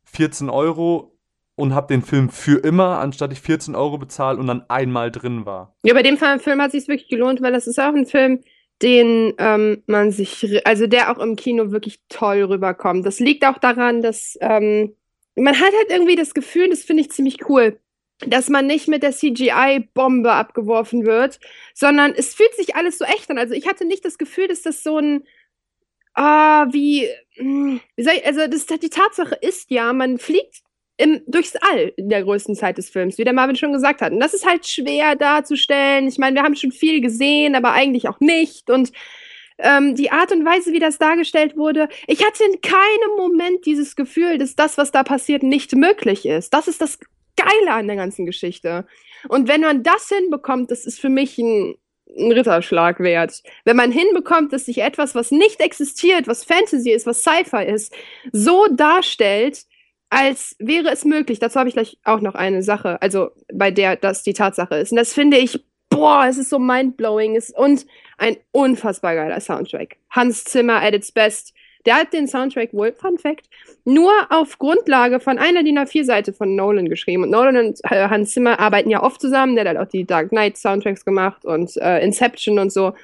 14 Euro und habe den Film für immer, anstatt ich 14 Euro bezahle und dann einmal drin war. Ja, bei dem Film hat es sich wirklich gelohnt, weil das ist auch ein Film, den ähm, man sich, also der auch im Kino wirklich toll rüberkommt. Das liegt auch daran, dass ähm, man hat halt irgendwie das Gefühl, das finde ich ziemlich cool, dass man nicht mit der CGI-Bombe abgeworfen wird, sondern es fühlt sich alles so echt an. Also ich hatte nicht das Gefühl, dass das so ein Ah, wie, hm, wie soll ich, also das, die Tatsache ist ja, man fliegt im, durchs All in der größten Zeit des Films, wie der Marvin schon gesagt hat. Und das ist halt schwer darzustellen. Ich meine, wir haben schon viel gesehen, aber eigentlich auch nicht. Und ähm, die Art und Weise, wie das dargestellt wurde, ich hatte in keinem Moment dieses Gefühl, dass das, was da passiert, nicht möglich ist. Das ist das Geile an der ganzen Geschichte. Und wenn man das hinbekommt, das ist für mich ein, ein Ritterschlag wert. Wenn man hinbekommt, dass sich etwas, was nicht existiert, was Fantasy ist, was Sci-Fi ist, so darstellt, als wäre es möglich. Dazu habe ich gleich auch noch eine Sache, also bei der das die Tatsache ist. Und das finde ich, boah, es ist so mindblowing. Es- Und ein unfassbar geiler Soundtrack. Hans Zimmer at its best. Der hat den Soundtrack wohl, Fun Fact, nur auf Grundlage von einer DIN A4-Seite von Nolan geschrieben. Und Nolan und äh, Hans Zimmer arbeiten ja oft zusammen. Der hat halt auch die Dark Knight Soundtracks gemacht und äh, Inception und so.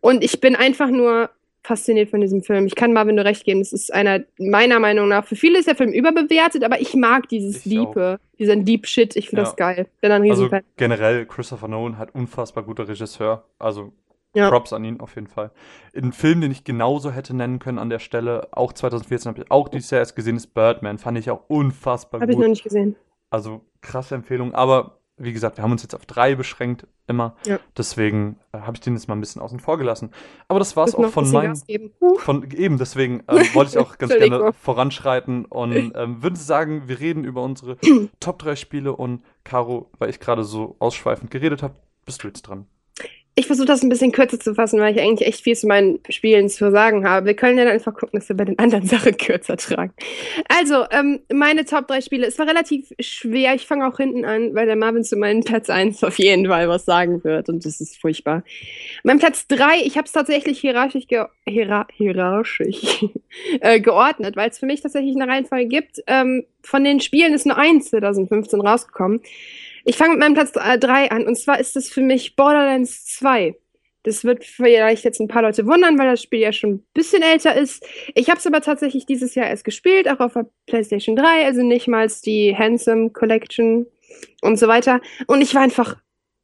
Und ich bin einfach nur fasziniert von diesem Film. Ich kann Marvin nur recht geben. Es ist einer, meiner Meinung nach, für viele ist der Film überbewertet, aber ich mag dieses Ich auch. Diepe, diesen Deep Shit. Ich finde Ja. das geil. Bin ein Also Riesenfan. generell, Christopher Nolan hat unfassbar guter Regisseur. Also Ja. Props an ihn auf jeden Fall. Ein Film, den ich genauso hätte nennen können an der Stelle, auch 2014 habe ich auch dieses Jahr erst gesehen, ist Birdman. Fand ich auch unfassbar Habe ich gut. noch nicht gesehen. Also krasse Empfehlung. Aber wie gesagt, wir haben uns jetzt auf drei beschränkt, immer. Ja. Deswegen äh, habe ich den jetzt mal ein bisschen außen vor gelassen. Aber das war es auch von. Huh. Von, eben, deswegen ähm, wollte ich auch <laughs> ganz gerne voranschreiten und ähm, würde sagen, wir reden über unsere <clears throat> Top 3 Spiele und Caro, weil ich gerade so ausschweifend geredet habe, bist du jetzt dran. Ich versuche das ein bisschen kürzer zu fassen, weil ich eigentlich echt viel zu meinen Spielen zu sagen habe. Wir können ja dann einfach gucken, dass wir bei den anderen <laughs> Sachen kürzer tragen. Also, ähm, meine Top 3 Spiele. Es war relativ schwer. Ich fange auch hinten an, weil der Marvin zu meinem Platz 1 auf jeden Fall was sagen wird. Und das ist furchtbar. Mein Platz 3, ich habe es tatsächlich hierarchisch, ge hierar hierarchisch <laughs> äh, geordnet, weil es für mich tatsächlich eine Reihenfolge gibt. Ähm, von den Spielen ist nur eins 2015 rausgekommen. Ich fange mit meinem Platz 3 an. Und zwar ist es für mich Borderlands 2. Das wird vielleicht jetzt ein paar Leute wundern, weil das Spiel ja schon ein bisschen älter ist. Ich habe es aber tatsächlich dieses Jahr erst gespielt, auch auf der PlayStation 3, also nicht mal die Handsome Collection und so weiter. Und ich war einfach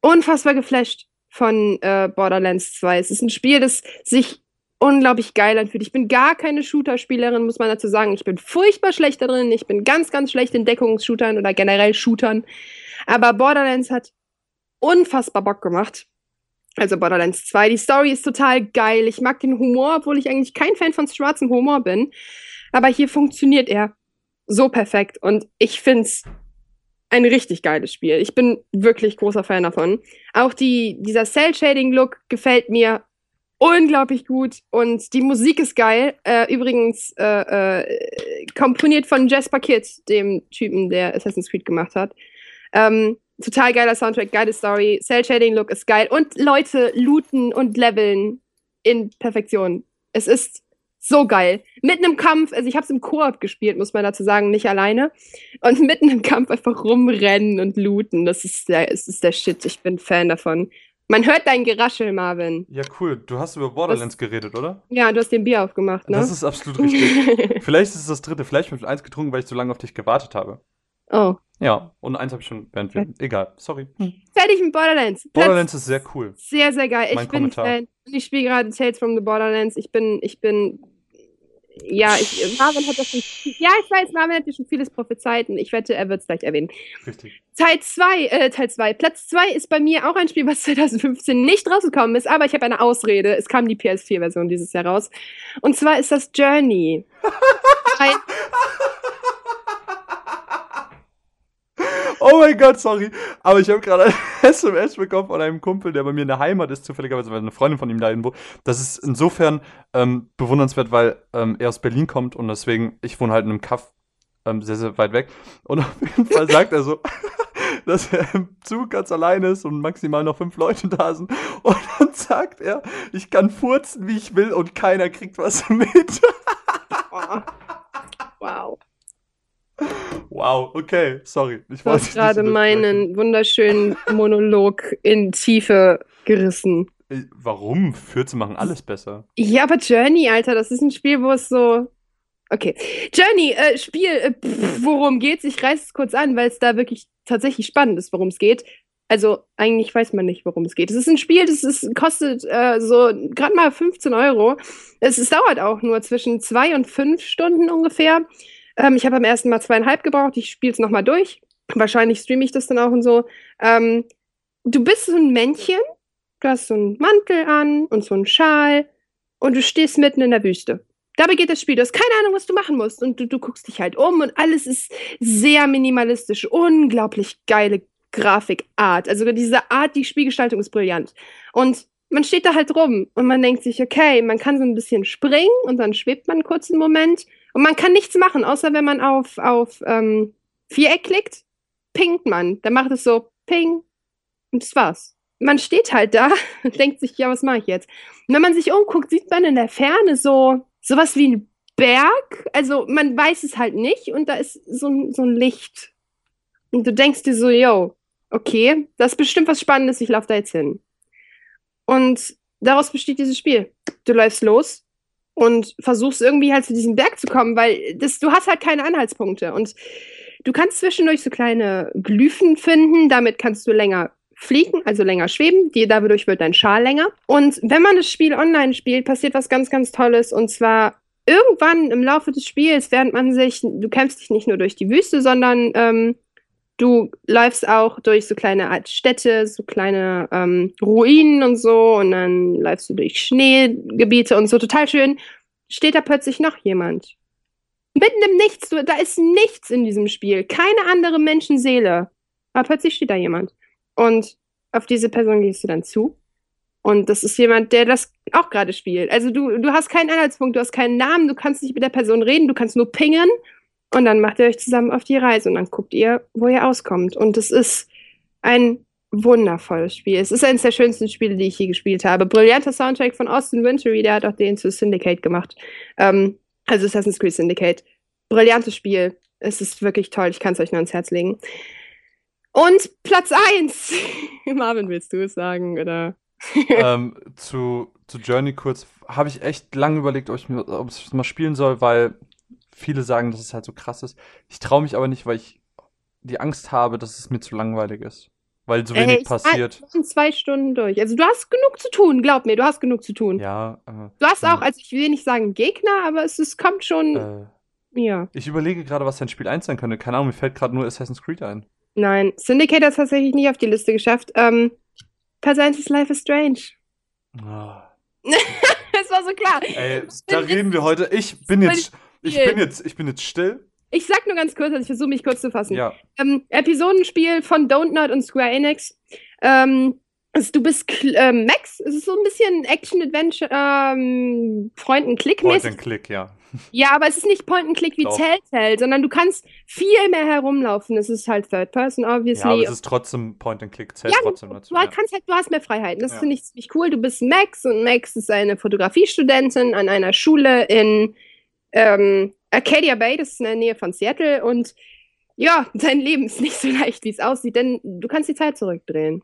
unfassbar geflasht von äh, Borderlands 2. Es ist ein Spiel, das sich unglaublich geil anfühlt. Ich bin gar keine Shooter-Spielerin, muss man dazu sagen. Ich bin furchtbar schlecht da drin. Ich bin ganz, ganz schlecht in Deckungsshootern oder generell Shootern. Aber Borderlands hat unfassbar Bock gemacht. Also Borderlands 2. Die Story ist total geil. Ich mag den Humor, obwohl ich eigentlich kein Fan von schwarzem Humor bin. Aber hier funktioniert er so perfekt. Und ich finde es ein richtig geiles Spiel. Ich bin wirklich großer Fan davon. Auch die, dieser Cell-Shading-Look gefällt mir unglaublich gut und die Musik ist geil. Äh, übrigens äh, äh, komponiert von Jasper Kidd, dem Typen, der Assassin's Creed gemacht hat. Ähm, total geiler Soundtrack, geile Story, Cell-Shading-Look ist geil und Leute looten und leveln in Perfektion. Es ist so geil. Mitten im Kampf, also ich habe es im Koop gespielt, muss man dazu sagen, nicht alleine. Und mitten im Kampf einfach rumrennen und looten. Das ist der, das ist der Shit. Ich bin Fan davon. Man hört dein Geraschel, Marvin. Ja, cool. Du hast über Borderlands Was? geredet, oder? Ja, du hast den Bier aufgemacht, ne? Das ist absolut richtig. <laughs> Vielleicht ist es das dritte. Vielleicht habe ich eins getrunken, weil ich so lange auf dich gewartet habe. Oh. Ja, und eins habe ich schon während wir. Egal, sorry. Hm. Fertig mit Borderlands. Borderlands ist sehr cool. Sehr, sehr geil. Mein ich Kommentar. bin Fan. Ich spiele gerade Tales from the Borderlands. Ich bin, ich bin ja, ich, Marvin hat das schon. Ja, ich weiß, Marvin hat ja schon vieles prophezeit und ich wette, er wird es gleich erwähnen. Richtig. Teil 2, äh, Teil 2. Platz 2 ist bei mir auch ein Spiel, was <laughs> 2015 nicht rausgekommen ist, aber ich habe eine Ausrede. Es kam die PS4-Version dieses Jahr raus. Und zwar ist das Journey. <laughs> ein, Oh mein Gott, sorry. Aber ich habe gerade ein <laughs> SMS bekommen von einem Kumpel, der bei mir in der Heimat ist, zufälligerweise, weil eine Freundin von ihm da irgendwo. Das ist insofern ähm, bewundernswert, weil ähm, er aus Berlin kommt und deswegen, ich wohne halt in einem Kaff ähm, sehr, sehr weit weg. Und auf jeden <laughs> Fall sagt er so, <laughs> dass er im Zug ganz allein ist und maximal noch fünf Leute da sind. Und dann sagt er, ich kann furzen, wie ich will und keiner kriegt was mit. wow. Wow, okay, sorry. Ich du hast gerade meinen wunderschönen Monolog in Tiefe gerissen. Äh, warum? Fürze machen alles besser. Ja, aber Journey, Alter, das ist ein Spiel, wo es so. Okay. Journey, äh, Spiel, äh, pff, worum geht's? Ich reiße es kurz an, weil es da wirklich tatsächlich spannend ist, worum es geht. Also, eigentlich weiß man nicht, worum es geht. Es ist ein Spiel, das ist, kostet äh, so gerade mal 15 Euro. Es, es dauert auch nur zwischen zwei und fünf Stunden ungefähr. Ähm, ich habe beim ersten Mal zweieinhalb gebraucht. Ich spiele es nochmal durch. Wahrscheinlich streame ich das dann auch und so. Ähm, du bist so ein Männchen. Du hast so einen Mantel an und so einen Schal. Und du stehst mitten in der Wüste. Da begeht das Spiel. Du hast keine Ahnung, was du machen musst. Und du, du guckst dich halt um und alles ist sehr minimalistisch. Unglaublich geile Grafikart. Also diese Art, die Spielgestaltung ist brillant. Und man steht da halt rum und man denkt sich, okay, man kann so ein bisschen springen und dann schwebt man kurz einen Moment und man kann nichts machen, außer wenn man auf, auf ähm, Viereck klickt, pingt man. Dann macht es so Ping und das war's. Man steht halt da <laughs> und denkt sich, ja, was mache ich jetzt? Und wenn man sich umguckt, sieht man in der Ferne so sowas wie ein Berg. Also man weiß es halt nicht und da ist so, so ein Licht. Und du denkst dir so, yo, okay, das ist bestimmt was Spannendes, ich laufe da jetzt hin. Und daraus besteht dieses Spiel. Du läufst los, und versuchst irgendwie halt zu diesem Berg zu kommen, weil das, du hast halt keine Anhaltspunkte. Und du kannst zwischendurch so kleine Glyphen finden, damit kannst du länger fliegen, also länger schweben. Die, dadurch wird dein Schal länger. Und wenn man das Spiel online spielt, passiert was ganz, ganz Tolles. Und zwar irgendwann im Laufe des Spiels, während man sich, du kämpfst dich nicht nur durch die Wüste, sondern ähm, du läufst auch durch so kleine Art Städte, so kleine ähm, Ruinen und so und dann läufst du durch Schneegebiete und so total schön. Steht da plötzlich noch jemand. Mitten im Nichts, du, da ist nichts in diesem Spiel, keine andere Menschenseele. Aber plötzlich steht da jemand. Und auf diese Person gehst du dann zu. Und das ist jemand, der das auch gerade spielt. Also du, du hast keinen Anhaltspunkt, du hast keinen Namen, du kannst nicht mit der Person reden, du kannst nur pingen und dann macht ihr euch zusammen auf die Reise und dann guckt ihr, wo ihr auskommt. Und es ist ein wundervolles Spiel. Es ist eines der schönsten Spiele, die ich je gespielt habe. Brillanter Soundtrack von Austin Wintory, der hat auch den zu Syndicate gemacht. Ähm, also Assassin's Creed Syndicate. Brillantes Spiel. Es ist wirklich toll. Ich kann es euch nur ans Herz legen. Und Platz 1. <laughs> Marvin, willst du es sagen, oder? <laughs> ähm, zu, zu Journey kurz habe ich echt lange überlegt, ob ich es mal spielen soll, weil viele sagen, dass es halt so krass ist. Ich traue mich aber nicht, weil ich die Angst habe, dass es mir zu langweilig ist. weil so Ey, wenig ich passiert. Wir sind zwei Stunden durch. Also du hast genug zu tun, glaub mir, du hast genug zu tun. Ja, äh, Du hast auch, also ich will nicht sagen Gegner, aber es, es kommt schon, äh, ja. ich überlege gerade, was dein Spiel 1 sein könnte. Keine Ahnung, mir fällt gerade nur Assassin's Creed ein. Nein, Syndicate hat es tatsächlich nicht auf die Liste geschafft. Ähm, Persentis Life is Strange. Ah. <laughs> Das war so klar. Ey, da bin reden wir heute. Ich bin jetzt, ich bin jetzt, ich bin jetzt still. Ich sag nur ganz kurz, also ich versuche mich kurz zu fassen. Ja, Ähm, Episodenspiel von Don't Not und Square Enix. Ähm, also du bist ähm, Max. Es ist so ein bisschen Action-Adventure, ähm, Point Point-and-Click-mäßig. and Click, ja. <laughs> Ja, aber es ist nicht Point-and-Click wie Doch. Telltale, sondern du kannst viel mehr herumlaufen. Es ist halt Third Person, Ja, aber obviously. es ist trotzdem Point and Click, zählt Ja, trotzdem dazu. Du Ja. kannst halt, du hast mehr Freiheiten. Das Ja. finde ich ziemlich cool. Du bist Max und Max ist eine Fotografiestudentin an einer Schule in ähm, Arcadia Bay, das ist in der Nähe von Seattle. Und ja, <laughs> sein Leben ist nicht so leicht, wie es aussieht, denn du kannst die Zeit zurückdrehen.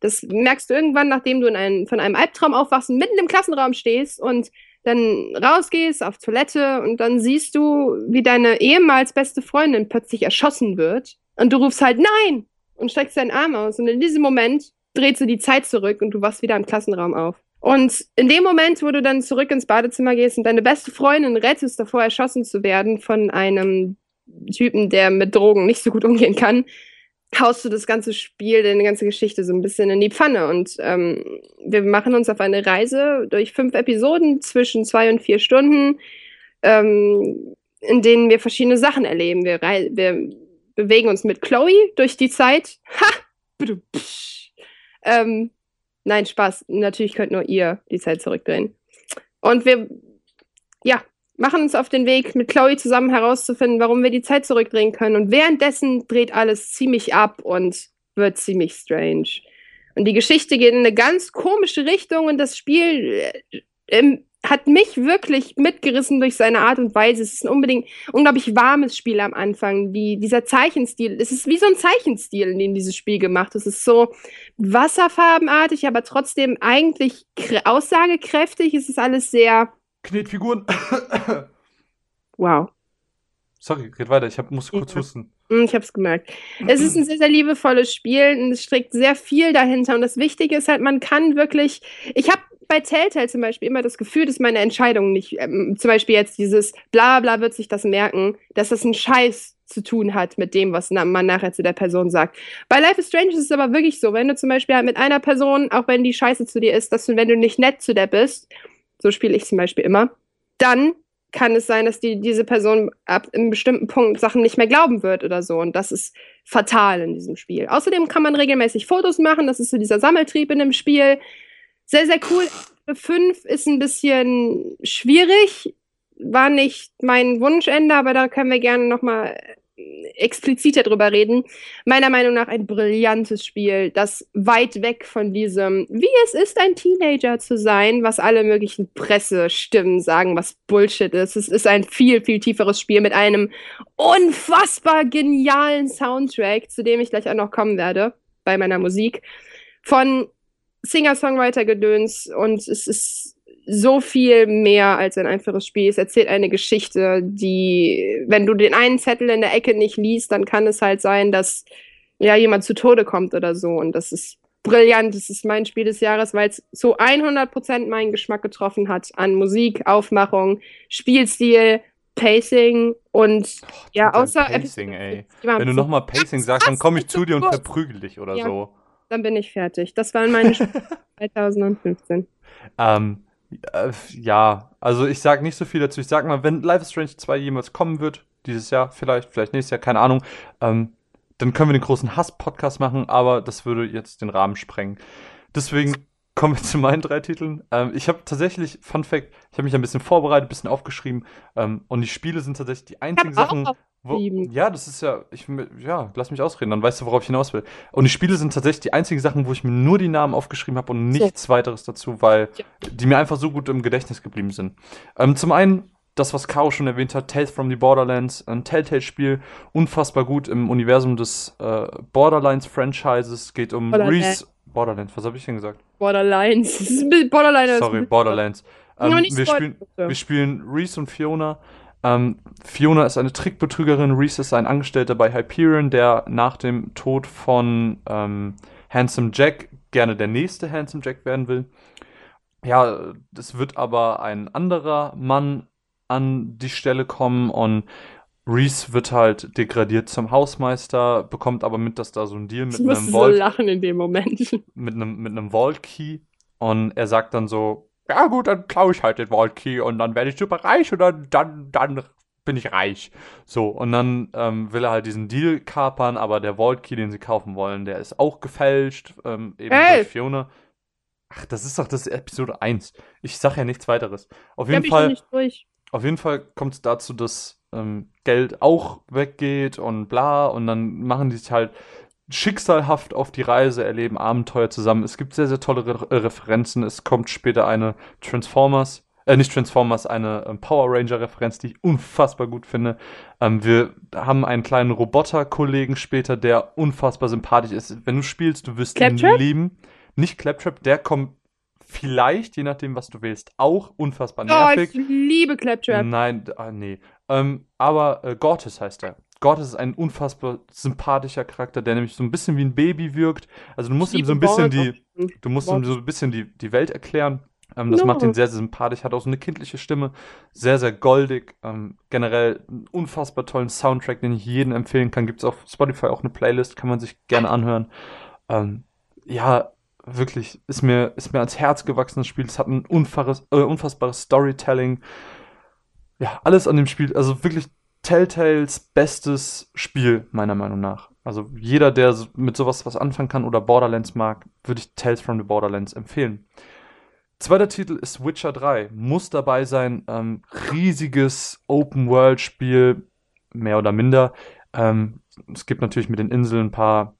Das merkst du irgendwann, nachdem du in einen, von einem Albtraum aufwachst und mitten im Klassenraum stehst und dann rausgehst auf Toilette und dann siehst du, wie deine ehemals beste Freundin plötzlich erschossen wird. Und du rufst halt Nein und streckst deinen Arm aus. Und in diesem Moment dreht sie die Zeit zurück und du wachst wieder im Klassenraum auf. Und in dem Moment, wo du dann zurück ins Badezimmer gehst und deine beste Freundin rettest, davor erschossen zu werden von einem Typen, der mit Drogen nicht so gut umgehen kann, haust du das ganze Spiel, deine ganze Geschichte so ein bisschen in die Pfanne. Und ähm, wir machen uns auf eine Reise durch fünf Episoden zwischen zwei und vier Stunden, ähm, in denen wir verschiedene Sachen erleben. Wir, wir bewegen uns mit Chloe durch die Zeit. Ha! Ähm, nein, Spaß. Natürlich könnt nur ihr die Zeit zurückdrehen. Und wir, ja, machen uns auf den Weg, mit Chloe zusammen herauszufinden, warum wir die Zeit zurückdrehen können. Und währenddessen dreht alles ziemlich ab und wird ziemlich strange. Und die Geschichte geht in eine ganz komische Richtung und das Spiel äh, hat mich wirklich mitgerissen durch seine Art und Weise. Es ist ein unbedingt unglaublich warmes Spiel am Anfang. Die, dieser Zeichenstil, es ist wie so ein Zeichenstil, in dem dieses Spiel gemacht ist. Es ist so wasserfarbenartig, aber trotzdem eigentlich krä- aussagekräftig. Es ist alles sehr, Knetfiguren. <coughs> wow. Sorry, red weiter, ich hab, muss kurz Ja. husten. Mm, Ich habe es gemerkt. Es ist ein sehr, sehr liebevolles Spiel und es steckt sehr viel dahinter. Und das Wichtige ist halt, man kann wirklich. Ich habe bei Telltale zum Beispiel immer das Gefühl, dass meine Entscheidungen nicht, ähm, zum Beispiel jetzt dieses bla bla wird sich das merken, dass das einen Scheiß zu tun hat mit dem, was man nachher zu der Person sagt. Bei Life is Strange ist es aber wirklich so, wenn du zum Beispiel halt mit einer Person, auch wenn die Scheiße zu dir ist, dass du, wenn du nicht nett zu der bist, so spiele ich zum Beispiel immer, dann kann es sein, dass die, diese Person ab einem bestimmten Punkt Sachen nicht mehr glauben wird oder so. Und das ist fatal in diesem Spiel. Außerdem kann man regelmäßig Fotos machen. Das ist so dieser Sammeltrieb in dem Spiel. Sehr, sehr cool. 5 ist ein bisschen schwierig. War nicht mein Wunschende, aber da können wir gerne nochmal expliziter drüber reden. Meiner Meinung nach ein brillantes Spiel, das weit weg von diesem, wie es ist, ein Teenager zu sein, was alle möglichen Pressestimmen sagen, was Bullshit ist. Es ist ein viel, viel tieferes Spiel mit einem unfassbar genialen Soundtrack, zu dem ich gleich auch noch kommen werde bei meiner Musik, von Singer-Songwriter-Gedöns und es ist so viel mehr als ein einfaches Spiel. Es erzählt eine Geschichte, die, wenn du den einen Zettel in der Ecke nicht liest, dann kann es halt sein, dass ja jemand zu Tode kommt oder so. Und das ist brillant. Das ist mein Spiel des Jahres, weil es zu 100% meinen Geschmack getroffen hat an Musik, Aufmachung, Spielstil, Pacing und ja, Mit deinem außer Pacing, ey. Wenn du nochmal Pacing sagst, dann komme ich zu dir und verprügel dich oder Ja. so. Dann bin ich fertig. Das waren meine Spiele 2015. <laughs> Ähm, äh, ja, also ich sag nicht so viel dazu. Ich sag mal, wenn Life is Strange 2 jemals kommen wird, dieses Jahr vielleicht, vielleicht nächstes Jahr, keine Ahnung, ähm, dann können wir den großen Hass-Podcast machen, aber das würde jetzt den Rahmen sprengen. Deswegen kommen wir <laughs> zu meinen drei Titeln. Ähm, ich habe tatsächlich, Fun Fact, ich habe mich ein bisschen vorbereitet, ein bisschen aufgeschrieben ähm, und die Spiele sind tatsächlich die einzigen Sachen, wo, ja, das ist ja, ich, ja, lass mich ausreden, dann weißt du, worauf ich hinaus will. Und die Spiele sind tatsächlich die einzigen Sachen, wo ich mir nur die Namen aufgeschrieben habe und nichts weiteres dazu, weil Ja. die mir einfach so gut im Gedächtnis geblieben sind. Ähm, zum einen das, was Caro schon erwähnt hat, Tales from the Borderlands, ein Telltale-Spiel, unfassbar gut im Universum des äh, Borderlands-Franchises, geht um Borderlands. Reese. Borderlands, was habe ich denn gesagt? Borderlines. <laughs> Ist Sorry, Borderlands. Ähm, wir, spielen, wir spielen Reese und Fiona. Ähm, Fiona ist eine Trickbetrügerin, Reese ist ein Angestellter bei Hyperion, der nach dem Tod von ähm, Handsome Jack gerne der nächste Handsome Jack werden will. Ja, es wird aber ein anderer Mann an die Stelle kommen und Reese wird halt degradiert zum Hausmeister, bekommt aber mit, dass da so ein Deal mit ich einem so Vault, lachen in dem Moment. mit einem, mit einem Vault Key und er sagt dann so, ja gut, dann klaue ich halt den Vault Key und dann werde ich super reich und dann, dann, dann bin ich reich. So, und dann ähm, will er halt diesen Deal kapern, aber der Vault Key, den sie kaufen wollen, der ist auch gefälscht, ähm, eben Hey! durch Fiona. Ach, das ist doch das ist Episode 1. Ich sag ja nichts weiteres. Auf jeden Fall. Auf jeden Fall kommt es dazu, dass ähm, Geld auch weggeht und bla und dann machen die sich halt schicksalhaft auf die Reise, erleben Abenteuer zusammen. Es gibt sehr, sehr tolle Re äh, Referenzen. Es kommt später eine Transformers, äh, nicht Transformers, eine ähm, Power Ranger-Referenz, die ich unfassbar gut finde. Ähm, wir haben einen kleinen Roboter-Kollegen später, der unfassbar sympathisch ist. Wenn du spielst, du wirst ihn Claptrap? lieben. Nicht Claptrap, der kommt vielleicht, je nachdem, was du willst, auch unfassbar Oh, nervig. ich liebe Claptrap. Nein, ah, nee. Ähm, aber äh, Gortys heißt er. Gortys ist ein unfassbar sympathischer Charakter, der nämlich so ein bisschen wie ein Baby wirkt. Also du musst ihm so ein bisschen die, du musst ihm so ein bisschen die, die Welt erklären. Ähm, das Ja. macht ihn sehr, sehr sympathisch, hat auch so eine kindliche Stimme, sehr, sehr goldig. Ähm, generell einen unfassbar tollen Soundtrack, den ich jedem empfehlen kann. Gibt es auf Spotify auch eine Playlist, kann man sich gerne anhören. Ähm, ja, wirklich, ist mir, ist mir ans Herz gewachsen, das Spiel. Es hat ein unfaires, äh, unfassbares Storytelling. Ja, alles an dem Spiel, also wirklich Telltales bestes Spiel, meiner Meinung nach. Also jeder, der mit sowas was anfangen kann oder Borderlands mag, würde ich Tales from the Borderlands empfehlen. Zweiter Titel ist Witcher 3. Muss dabei sein. Ähm, riesiges Open-World-Spiel, mehr oder minder. Ähm, es gibt natürlich mit den Inseln ein paar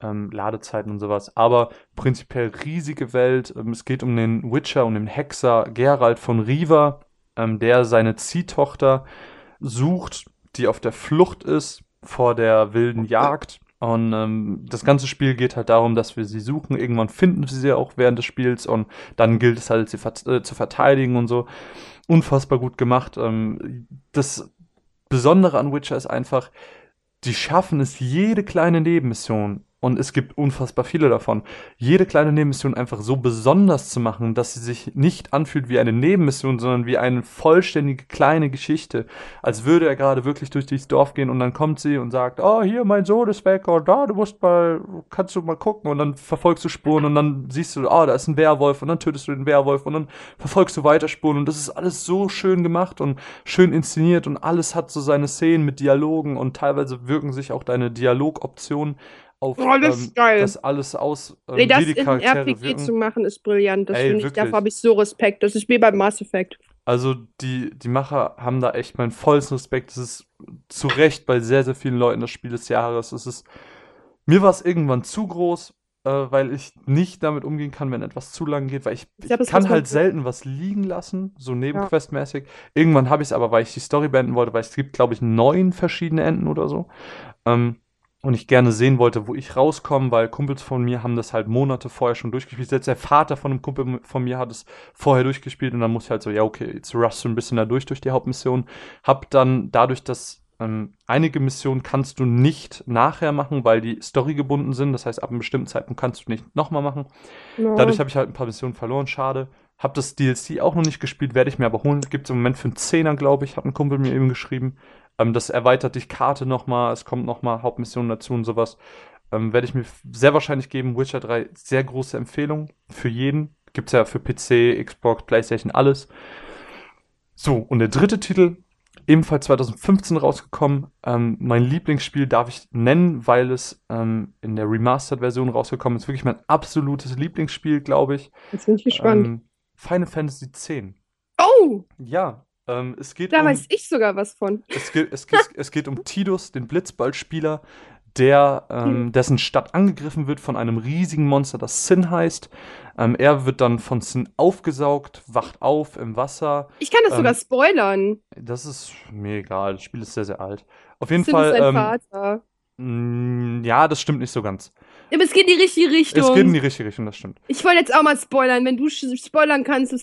ähm, Ladezeiten und sowas, aber prinzipiell riesige Welt. Ähm, es geht um den Witcher, um den Hexer Geralt von Riva, ähm, der seine Ziehtochter sucht, die auf der Flucht ist vor der wilden Jagd. Und ähm, das ganze Spiel geht halt darum, dass wir sie suchen. Irgendwann finden wir sie auch während des Spiels und dann gilt es halt, sie vert äh, zu verteidigen und so. Unfassbar gut gemacht. Ähm, das Besondere an Witcher ist einfach, die schaffen es, jede kleine Nebenmission, und es gibt unfassbar viele davon, jede kleine Nebenmission einfach so besonders zu machen, dass sie sich nicht anfühlt wie eine Nebenmission, sondern wie eine vollständige kleine Geschichte. Als würde er gerade wirklich durch dieses Dorf gehen und dann kommt sie und sagt, oh, hier, mein Sohn ist weg und da, du musst mal, kannst du mal gucken. Und dann verfolgst du Spuren und dann siehst du, oh, da ist ein Werwolf. Und dann tötest du den Werwolf und dann verfolgst du weiter Spuren. Und das ist alles so schön gemacht und schön inszeniert und alles hat so seine Szenen mit Dialogen und teilweise wirken sich auch deine Dialogoptionen auf Oh, das geil. das alles aus, ähm, Nee, das in RPG wirken. zu machen, ist brillant. Das Ey, finde ich, davor habe ich so Respekt. Das ist wie beim Mass Effect. Also die, die Macher haben da echt meinen vollsten Respekt. Es ist zu Recht bei sehr, sehr vielen Leuten das Spiel des Jahres. Es ist, mir war es irgendwann zu groß, äh, weil ich nicht damit umgehen kann, wenn etwas zu lang geht, weil ich, Ich glaub, ich kann halt selten was liegen lassen, so nebenquestmäßig. Irgendwann habe ich es aber, weil ich die Story beenden wollte, weil es gibt, glaube ich, neun verschiedene Enden oder so. Ähm, und ich gerne sehen wollte, wo ich rauskomme, weil Kumpels von mir haben das halt Monate vorher schon durchgespielt. Selbst der Vater von einem Kumpel von mir hat es vorher durchgespielt und dann muss ich halt so, ja, okay, jetzt rushst du ein bisschen da durch, durch die Hauptmission. Hab dann dadurch, dass ähm, einige Missionen kannst du nicht nachher machen, weil die Story gebunden sind. Das heißt, ab einem bestimmten Zeitpunkt kannst du nicht nochmal machen. Ja. Dadurch habe ich halt ein paar Missionen verloren, schade. Hab das DLC auch noch nicht gespielt, werde ich mir aber holen. Gibt es im Moment für einen Zehner, glaube ich, hat ein Kumpel mir eben geschrieben. Ähm, das erweitert die Karte nochmal, es kommt nochmal Hauptmissionen dazu und sowas. Ähm, werde ich mir sehr wahrscheinlich geben. Witcher 3, sehr große Empfehlung für jeden. Gibt's ja für PC, Xbox, Playstation, alles. So, und der dritte Titel, ebenfalls 2015 rausgekommen. Ähm, mein Lieblingsspiel darf ich nennen, weil es ähm, in der Remastered-Version rausgekommen ist. Wirklich mein absolutes Lieblingsspiel, glaube ich. Jetzt bin ich gespannt. Ähm, Final Fantasy X. oh, Ja, ähm, es geht da um, weiß ich sogar was von. es geht, es geht, es geht um Tidus, den Blitzballspieler, der, ähm, dessen Stadt angegriffen wird von einem riesigen Monster, das Sin heißt. Ähm, er wird dann von Sin aufgesaugt, wacht auf im Wasser. Ich kann das Ähm, sogar spoilern. Das ist mir egal, das Spiel ist sehr, sehr alt. Auf jeden Sim Fall, ist sein ähm, Vater. mh, ja, das stimmt nicht so ganz. Aber es geht in die richtige Richtung. Es geht in die richtige Richtung, das stimmt. ich wollte jetzt auch mal spoilern. Wenn du spoilern kannst, ist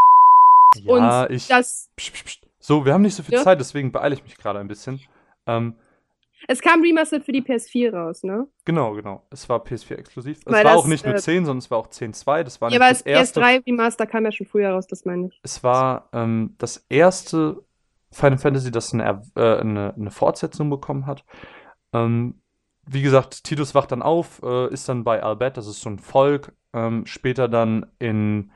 Ja, und ich. das. Psst, psst, psst. So, wir haben nicht so viel Ja. Zeit, deswegen beeile ich mich gerade ein bisschen. Ähm, Es kam Remastered für die PS4 raus, ne? Genau, genau. Es war PS4 exklusiv. Weil es war das, auch nicht nur äh, 10, sondern es war auch 10.2. Das war Ja, aber das das erste. PS3 Remaster kam ja schon früher raus, das meine ich. Es war ähm, das erste Final Fantasy, das eine, äh, eine, eine Fortsetzung bekommen hat. Ähm, wie gesagt, Tidus wacht dann auf, äh, ist dann bei Albert, das ist so ein Volk. Ähm, später dann in,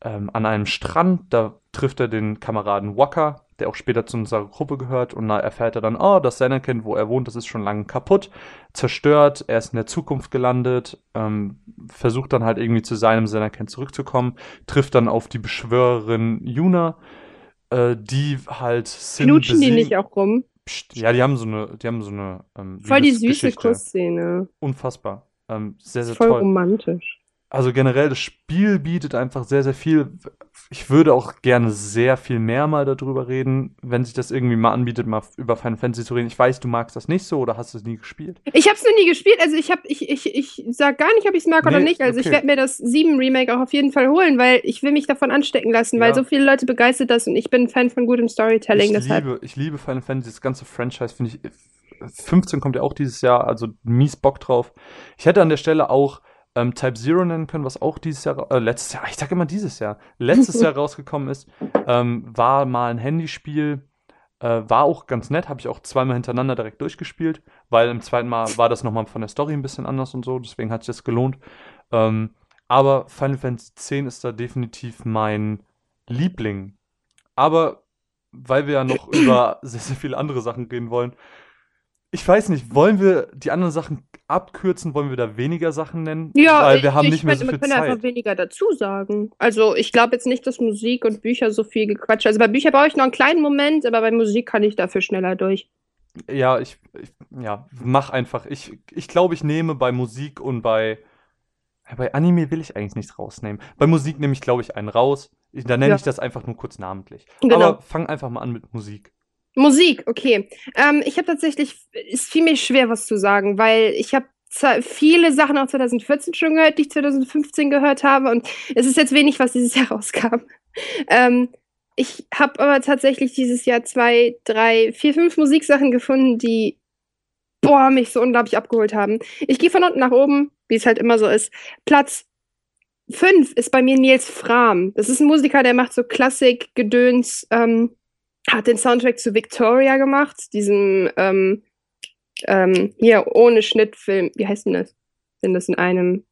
ähm, an einem Strand, da trifft er den Kameraden Waka, der auch später zu unserer Gruppe gehört. Und da erfährt er dann, oh, das Sennerkind, wo er wohnt, das ist schon lange kaputt, zerstört, er ist in der Zukunft gelandet, ähm, versucht dann halt irgendwie zu seinem Sennerkind zurückzukommen, trifft dann auf die Beschwörerin Yuna, äh, die halt Sin Knutschen die nicht auch rum? Psst, ja, die haben so eine, die haben so eine ähm, Voll die süße. Kussszene. Unfassbar. Ähm, sehr, sehr Voll toll. romantisch. Also generell, das Spiel bietet einfach sehr, sehr viel. Ich würde auch gerne sehr viel mehr mal darüber reden, wenn sich das irgendwie mal anbietet, mal über Final Fantasy zu reden. Ich weiß, du magst das nicht so oder hast es nie gespielt. Ich hab's noch nie gespielt, also ich hab, ich, ich, ich sag gar nicht, ob ich's mag oder Nee, nicht. Also ich okay. werde mir das 7 Remake auch auf jeden Fall holen, weil ich will mich davon anstecken lassen, weil Ja. so viele Leute begeistert das und ich bin ein Fan von gutem Storytelling, Ich deshalb. liebe, ich liebe Final Fantasy, das ganze Franchise finde ich. 15 kommt ja auch dieses Jahr, also mies Bock drauf. Ich hätte an der Stelle auch ähm, Type Zero nennen können, was auch dieses Jahr, äh, letztes Jahr, ich sag immer dieses Jahr, letztes <laughs> Jahr rausgekommen ist. Ähm, war mal ein Handyspiel, äh, war auch ganz nett, habe ich auch zweimal hintereinander direkt durchgespielt, weil im zweiten Mal war das nochmal von der Story ein bisschen anders und so, deswegen hat sich das gelohnt. Ähm, aber Final Fantasy X ist da definitiv mein Liebling. Aber weil wir ja noch <clears throat> über sehr, sehr viele andere Sachen reden wollen, ich weiß nicht, wollen wir die anderen Sachen abkürzen? Wollen wir da weniger Sachen nennen? Ja, weil ich, wir haben ich nicht mehr meine, so viel man kann einfach Zeit. weniger dazu sagen. Also ich glaube jetzt nicht, dass Musik und Bücher so viel gequatscht. Also bei Büchern brauche ich noch einen kleinen Moment, aber bei Musik kann ich dafür schneller durch. Ja, ich, ich ja, mach einfach. Ich, ich glaube, ich nehme bei Musik und bei, bei Anime will ich eigentlich nichts rausnehmen. Bei Musik nehme ich, glaube ich, einen raus. Ich, da nenne Ja. ich das einfach nur kurz namentlich. Genau. Aber fang einfach mal an mit Musik. Musik, okay. Ähm, ich habe tatsächlich, es fiel mir schwer, was zu sagen, weil ich habe viele Sachen auch 2014 schon gehört, die ich 2015 gehört habe und es ist jetzt wenig, was dieses <laughs> Jahr rauskam. Ähm, ich habe aber tatsächlich dieses Jahr zwei, drei, vier, fünf Musiksachen gefunden, die boah, mich so unglaublich abgeholt haben. Ich gehe von unten nach oben, wie es halt immer so ist. Platz fünf ist bei mir Nils Frahm. Das ist ein Musiker, der macht so Klassik, Gedöns, ähm, hat den Soundtrack zu Victoria gemacht, diesem ähm, ähm, hier ohne Schnittfilm. Wie heißt denn das? Sind das in einem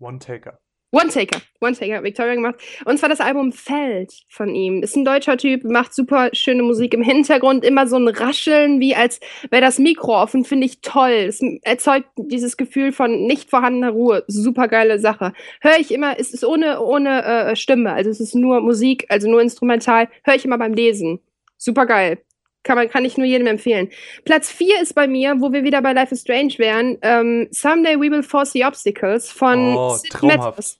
One Taker. One Taker. One Taker Victoria gemacht. Und zwar das Album Feld von ihm. Ist ein deutscher Typ, macht super schöne Musik im Hintergrund, immer so ein Rascheln, wie als wäre das Mikro offen, finde ich toll. Es erzeugt dieses Gefühl von nicht vorhandener Ruhe. Super geile Sache. Höre ich immer, es ist ohne, ohne äh, Stimme, also es ist nur Musik, also nur instrumental. Höre ich immer beim Lesen. Super geil. Kann, man, kann ich nur jedem empfehlen. Platz 4 ist bei mir, wo wir wieder bei Life is Strange wären, ähm, Someday We Will Force the Obstacles von Oh, Sid traumhaft.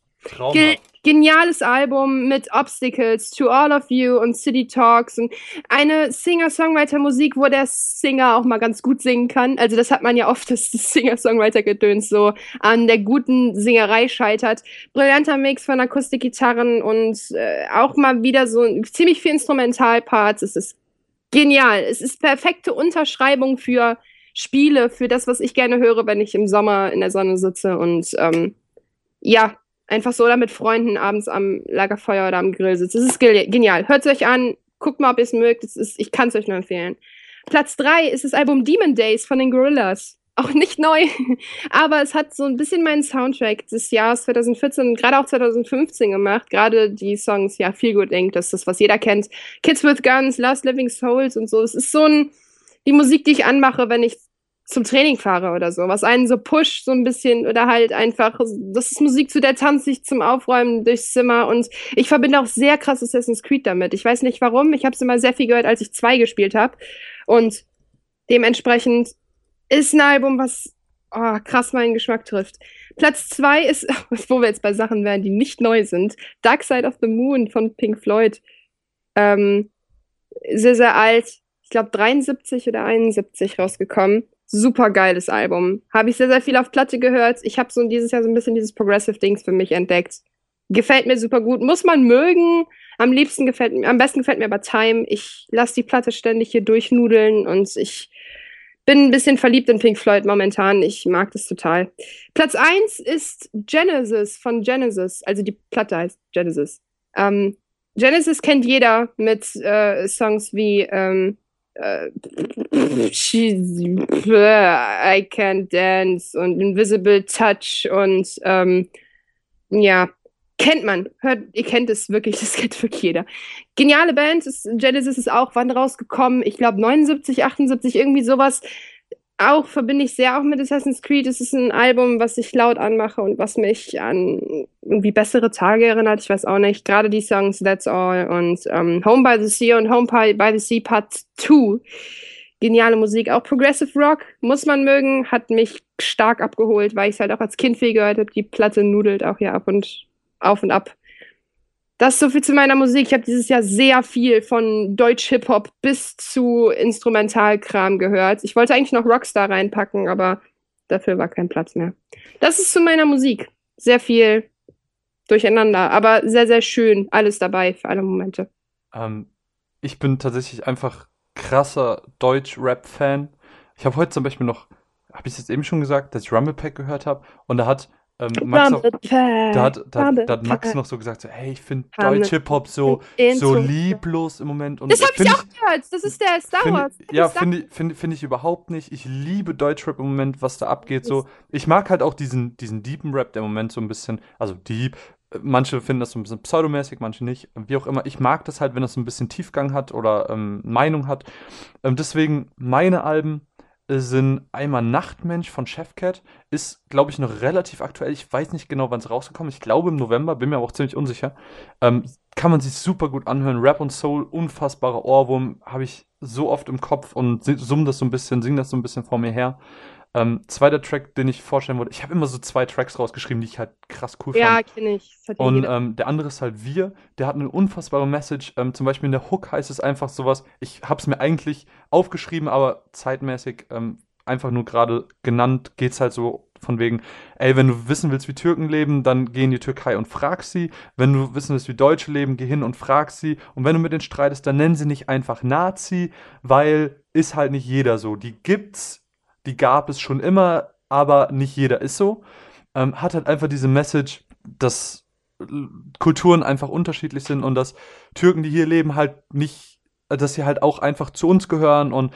Ge geniales Album mit Obstacles, To All of You und City Talks und eine Singer-Songwriter-Musik, wo der Singer auch mal ganz gut singen kann. Also das hat man ja oft, <laughs> dass das Singer-Songwriter-Gedöns so an der guten Singerei scheitert. Brillanter Mix von Akustikgitarren und äh, auch mal wieder so ziemlich viel Instrumentalparts. Es ist genial. Es ist perfekte Unterschreibung für Spiele, für das, was ich gerne höre, wenn ich im Sommer in der Sonne sitze und ähm, ja, einfach so oder mit Freunden abends am Lagerfeuer oder am Grill sitzt. Es ist ge genial. Hört es euch an, guckt mal, ob ihr es mögt. Ist, ich kann es euch nur empfehlen. Platz 3 ist das Album Demon Days von den Gorillas. Auch nicht neu, <laughs> aber es hat so ein bisschen meinen Soundtrack des Jahres 2014 und gerade auch 2015 gemacht. Gerade die Songs, ja, Feel Good Inc., das ist das, was jeder kennt. Kids with Guns, Lost Living Souls und so. Es ist so ein, die Musik, die ich anmache, wenn ich zum Training fahre oder so, was einen so pusht so ein bisschen oder halt einfach, das ist Musik, zu der tanze ich zum Aufräumen durchs Zimmer und ich verbinde auch sehr krass Assassin's Creed damit. Ich weiß nicht warum, ich habe es immer sehr viel gehört, als ich zwei gespielt habe und dementsprechend ist ein Album, was oh, krass meinen Geschmack trifft. Platz zwei ist, <laughs> wo wir jetzt bei Sachen wären, die nicht neu sind, Dark Side of the Moon von Pink Floyd. Ähm, sehr, sehr alt. Ich glaube 73 oder 71 rausgekommen. Super geiles Album. Habe ich sehr, sehr viel auf Platte gehört. Ich habe so dieses Jahr so ein bisschen dieses Progressive-Dings für mich entdeckt. Gefällt mir super gut. Muss man mögen. Am liebsten gefällt mir, am besten gefällt mir aber Time. Ich lasse die Platte ständig hier durchnudeln und ich bin ein bisschen verliebt in Pink Floyd momentan. Ich mag das total. Platz 1 ist Genesis von Genesis. Also die Platte heißt Genesis. Ähm, Genesis kennt jeder mit äh, Songs wie ähm, äh, I Can't Dance und Invisible Touch und ähm, ja, kennt man. Hört, ihr kennt es wirklich, das kennt wirklich jeder. Geniale Band, Genesis ist auch wann rausgekommen? Ich glaube 79, 78, irgendwie sowas auch verbinde ich sehr auch mit Assassin's Creed. Es ist ein Album, was ich laut anmache und was mich an irgendwie bessere Tage erinnert. Ich weiß auch nicht. Gerade die Songs That's All und ähm, Home by the Sea und Home by the Sea Part 2. Geniale Musik. Auch Progressive Rock muss man mögen. Hat mich stark abgeholt, weil ich es halt auch als Kind viel gehört habe. Die Platte nudelt auch hier ab und auf und ab. Das ist so viel zu meiner Musik. Ich habe dieses Jahr sehr viel von Deutsch-Hip-Hop bis zu Instrumentalkram gehört. Ich wollte eigentlich noch Rockstar reinpacken, aber dafür war kein Platz mehr. Das ist zu meiner Musik. Sehr viel durcheinander, aber sehr, sehr schön. Alles dabei für alle Momente. Ähm, ich bin tatsächlich einfach krasser Deutsch-Rap-Fan. Ich habe heute zum Beispiel noch, habe ich es jetzt eben schon gesagt, dass ich Rumble Pack gehört habe und da hat ähm, Max noch, da, hat, da, da, hat Max noch so gesagt, so, hey, ich finde Deutsch Hip-Hop so, so lieblos im Moment. Und das habe ich auch gehört. Das ist der Star Wars. Find, ja, finde find, find ich überhaupt nicht. Ich liebe Deutschrap im Moment, was da abgeht. So. Ich mag halt auch diesen, diesen deepen Rap, der im Moment so ein bisschen, also deep, Manche finden das so ein bisschen pseudomäßig, manche nicht. Wie auch immer. Ich mag das halt, wenn das so ein bisschen Tiefgang hat oder ähm, Meinung hat. Ähm, deswegen meine Alben sind einmal Nachtmensch von Chefcat. Ist, glaube ich, noch relativ aktuell. Ich weiß nicht genau, wann es rausgekommen ist. Ich glaube im November, bin mir aber auch ziemlich unsicher. Ähm, kann man sich super gut anhören. Rap und Soul, unfassbarer Ohrwurm. Habe ich so oft im Kopf und summe das so ein bisschen, singe das so ein bisschen vor mir her. Ähm, zweiter Track, den ich vorstellen wollte, ich habe immer so zwei Tracks rausgeschrieben, die ich halt krass cool ja, fand. Ja, kenne ich. Und ähm, der andere ist halt Wir, der hat eine unfassbare Message. Ähm, zum Beispiel in der Hook heißt es einfach sowas, ich habe es mir eigentlich aufgeschrieben, aber zeitmäßig ähm, einfach nur gerade genannt, geht es halt so von wegen, ey, wenn du wissen willst, wie Türken leben, dann geh in die Türkei und frag sie. Wenn du wissen willst, wie Deutsche leben, geh hin und frag sie. Und wenn du mit denen streitest, dann nennen sie nicht einfach Nazi, weil ist halt nicht jeder so. Die gibt's, die gab es schon immer, aber nicht jeder ist so. Ähm, hat halt einfach diese Message, dass Kulturen einfach unterschiedlich sind und dass Türken, die hier leben, halt nicht, dass sie halt auch einfach zu uns gehören und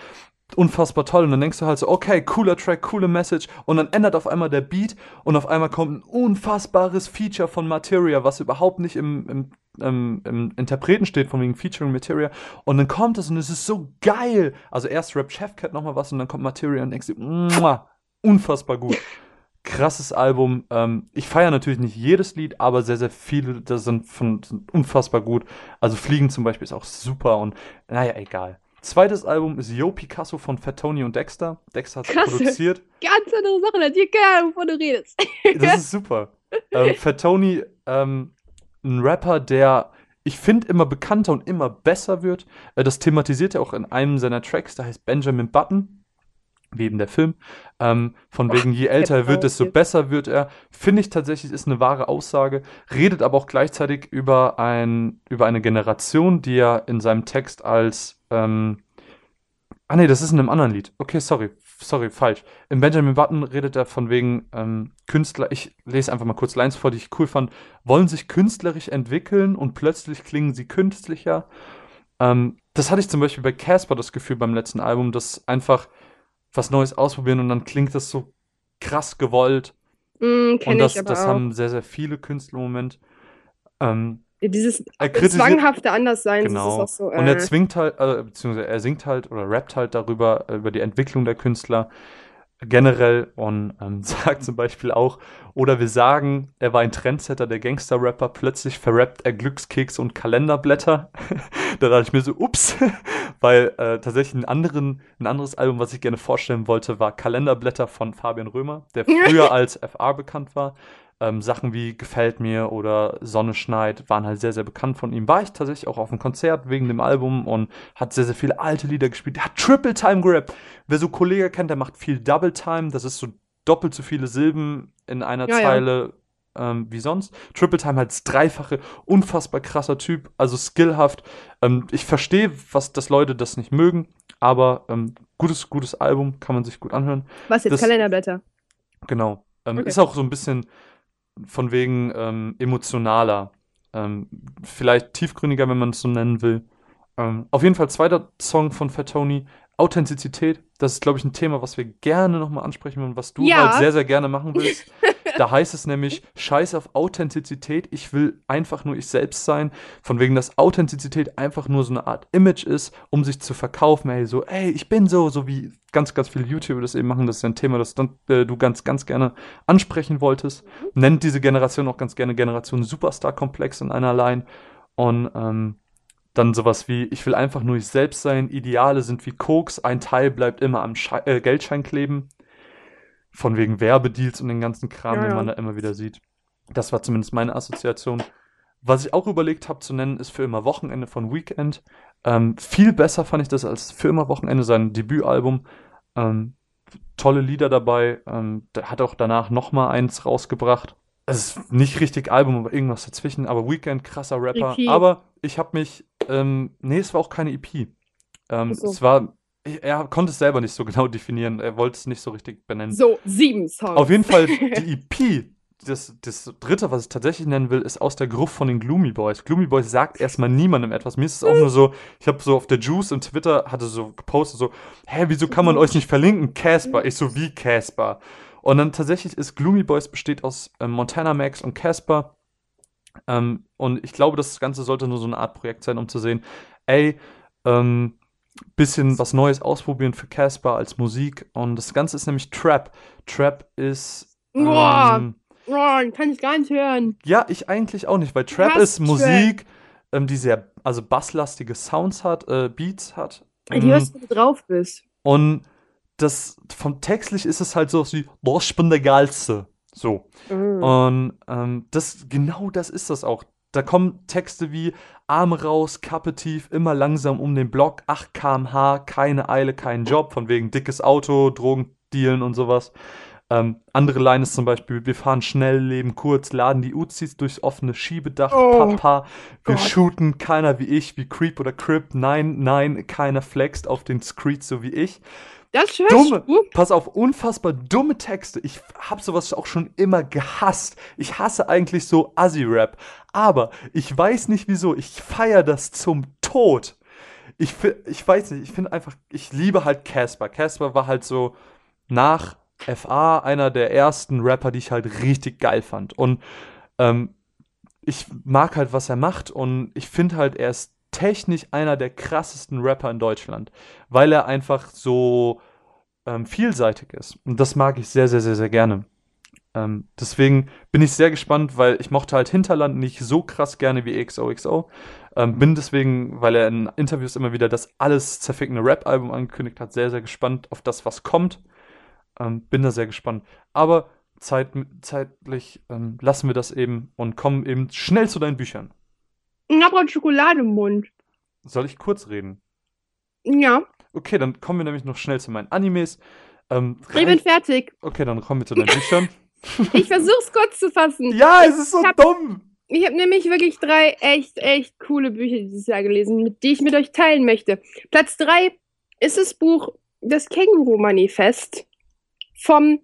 unfassbar toll. Und dann denkst du halt so, okay, cooler Track, coole Message. Und dann ändert auf einmal der Beat und auf einmal kommt ein unfassbares Feature von Materia, was überhaupt nicht im, im, im, im Interpreten steht, von wegen Featuring Materia. Und dann kommt es und es ist so geil. Also erst Rap Chefcat nochmal was und dann kommt Materia und denkst du, muah, unfassbar gut. Krasses Album. Ähm, ich feiere natürlich nicht jedes Lied, aber sehr, sehr viele, das sind, von, sind unfassbar gut. Also Fliegen zum Beispiel ist auch super und naja, egal. Zweites Album ist Yo Picasso von Fat Tony und Dexter. Dexter hat es produziert. Ganz andere Sache, da dir keine Ahnung, wovon du redest. das ist super. ähm, Fat Tony, ähm, ein Rapper, der ich finde immer bekannter und immer besser wird. Äh, das thematisiert er auch in einem seiner Tracks, der heißt Benjamin Button wie eben der Film. Ähm, von wegen, je älter er wird, desto besser wird er. Finde ich tatsächlich, ist eine wahre Aussage. Redet aber auch gleichzeitig über, ein, über eine Generation, die er in seinem Text als. Ähm, ah, nee, das ist in einem anderen Lied. Okay, sorry. Sorry, falsch. In Benjamin Button redet er von wegen ähm, Künstler. Ich lese einfach mal kurz Lines vor, die ich cool fand. Wollen sich künstlerisch entwickeln und plötzlich klingen sie künstlicher. Ähm, das hatte ich zum Beispiel bei Casper das Gefühl beim letzten Album, dass einfach was Neues ausprobieren und dann klingt das so krass gewollt. Mm, und das, das haben sehr, sehr viele Künstler im Moment. Ähm, Dieses zwanghafte Anderssein. Genau. So, äh. Und er zwingt halt, äh, beziehungsweise er singt halt oder rappt halt darüber, äh, über die Entwicklung der Künstler generell und ähm, <laughs> sagt zum Beispiel auch, oder wir sagen, er war ein Trendsetter, der Gangster-Rapper, plötzlich verrappt er Glückskeks und Kalenderblätter. <laughs> da dachte ich mir so, ups, <laughs> weil äh, tatsächlich einen anderen, ein anderes Album, was ich gerne vorstellen wollte, war Kalenderblätter von Fabian Römer, der früher als FR bekannt war. Ähm, Sachen wie Gefällt mir oder Sonne schneit waren halt sehr, sehr bekannt von ihm. War ich tatsächlich auch auf einem Konzert wegen dem Album und hat sehr, sehr viele alte Lieder gespielt. Er hat Triple Time gerappt. Wer so Kollege kennt, der macht viel Double Time. Das ist so doppelt so viele Silben in einer ja, Zeile. Ja. ähm, wie sonst. Triple Time als dreifache, unfassbar krasser Typ, also skillhaft. Ähm, ich verstehe, was dass Leute das nicht mögen, aber ähm, gutes, gutes Album, kann man sich gut anhören. Was jetzt? Das- Kalenderblätter. Genau. Ähm, Okay. Ist auch so ein bisschen von wegen ähm, emotionaler. Ähm, vielleicht tiefgründiger, wenn man es so nennen will. Ähm, auf jeden Fall zweiter Song von Fat Tony, Authentizität. Das ist, glaube ich, ein Thema, was wir gerne nochmal ansprechen und was du Ja. halt sehr, sehr gerne machen willst. <laughs> da heißt es nämlich, scheiß auf Authentizität, ich will einfach nur ich selbst sein. Von wegen, dass Authentizität einfach nur so eine Art Image ist, um sich zu verkaufen. Ey, so, ey, ich bin so, so wie ganz, ganz viele YouTuber das eben machen. Das ist ja ein Thema, das dann, äh, du ganz, ganz gerne ansprechen wolltest. Nennt diese Generation auch ganz gerne Generation Superstar-Komplex in einer Line. Und ähm, dann sowas wie, ich will einfach nur ich selbst sein, Ideale sind wie Koks, ein Teil bleibt immer am Schei äh, Geldschein kleben. Von wegen Werbedeals und den ganzen Kram, Ja, den ja. man da immer wieder sieht. Das war zumindest meine Assoziation. Was ich auch überlegt habe zu nennen, ist für immer Wochenende von Weekend. Ähm, viel besser fand ich das als für immer Wochenende, sein Debütalbum. Ähm, tolle Lieder dabei. Ähm, der hat auch danach noch mal eins rausgebracht. Es ist nicht richtig Album, aber irgendwas dazwischen. Aber Weekend, krasser Rapper. EP. Aber ich habe mich, ähm, nee, es war auch keine EP. Ähm, so. Es war, er konnte es selber nicht so <laughs> genau definieren. Er wollte es nicht so richtig benennen. So, sieben Songs. Auf jeden Fall <laughs> die EP. Das, das dritte, was ich tatsächlich nennen will, ist aus der Gruppe von den Gloomy Boys. Gloomy Boys sagt erstmal niemandem etwas. Mir ist es auch nur so, ich habe so auf der Juice im Twitter hatte so gepostet, so, hä, wieso kann man euch nicht verlinken? Casper. Ich so, wie Casper? Und dann tatsächlich ist Gloomy Boys besteht aus ähm, Montana Max und Casper. Ähm, und ich glaube, das Ganze sollte nur so eine Art Projekt sein, um zu sehen, ey, ähm, bisschen was Neues ausprobieren für Casper als Musik. Und das Ganze ist nämlich Trap. Trap ist. Boah. Ähm, Oh, kann ich gar nicht hören. ja, ich eigentlich auch nicht, weil Trap Was ist Trap? Musik, ähm, die sehr, also basslastige Sounds hat, äh, Beats hat. Die Ähm, hörst du, wenn du drauf bist. und das, vom textlich ist es halt so wie, boah, ich bin der Geilste. So. Mhm. Und ähm, das, genau das ist das auch. Da kommen Texte wie Arme raus, Kappe tief, immer langsam um den Block, 8 kmh, keine Eile, kein Job, von wegen dickes Auto, Drogendealen und sowas. Ähm, andere Line ist zum Beispiel, wir fahren schnell, leben kurz, laden die Uzis durchs offene Schiebedach, Oh, Papa, wir Gott. shooten, keiner wie ich, wie Creep oder Crip, nein, nein, keiner flext auf den Streets so wie ich. Das hörst Dumme, du? pass auf, unfassbar dumme Texte. Ich hab sowas auch schon immer gehasst. Ich hasse eigentlich so Assi-Rap. Aber ich weiß nicht wieso. Ich feier das zum Tod. Ich, ich weiß nicht, ich finde einfach, ich liebe halt Casper. Casper war halt so nach FA einer der ersten Rapper, die ich halt richtig geil fand. Und ähm, ich mag halt, was er macht und ich finde halt, er ist technisch einer der krassesten Rapper in Deutschland, weil er einfach so ähm, vielseitig ist. Und das mag ich sehr, sehr, sehr, sehr gerne. Ähm, deswegen bin ich sehr gespannt, weil ich mochte halt Hinterland nicht so krass gerne wie XOXO. Ähm, bin deswegen, weil er in Interviews immer wieder das alles zerfickende Rap-Album angekündigt hat, sehr, sehr gespannt auf das, was kommt. Ähm, bin da sehr gespannt. Aber zeit, zeitlich ähm, lassen wir das eben und kommen eben schnell zu deinen Büchern. Ich hab grad Schokolade im Mund. Soll ich kurz reden? Ja, Okay, dann kommen wir nämlich noch schnell zu meinen Animes. Ähm, ich bin fertig. okay, dann kommen wir zu deinen <laughs> Büchern. Ich versuch's kurz zu fassen. Ja, es ist so hab- dumm. Ich habe nämlich wirklich drei echt, echt coole Bücher dieses Jahr gelesen, mit, die ich mit euch teilen möchte. Platz drei ist das Buch Das Känguru-Manifest vom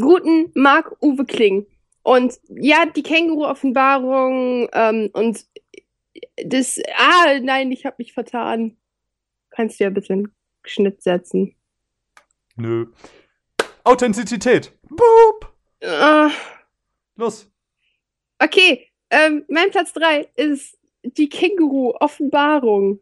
guten Marc-Uwe Kling. Und ja, die Känguru-Offenbarung ähm, und das. Ah, nein, ich habe mich vertan. Kannst du ja bitte einen Schnitt setzen. Nö. Authentizität. Boop. Ah, Los. Okay, ähm, mein Platz 3 ist die Känguru-Offenbarung.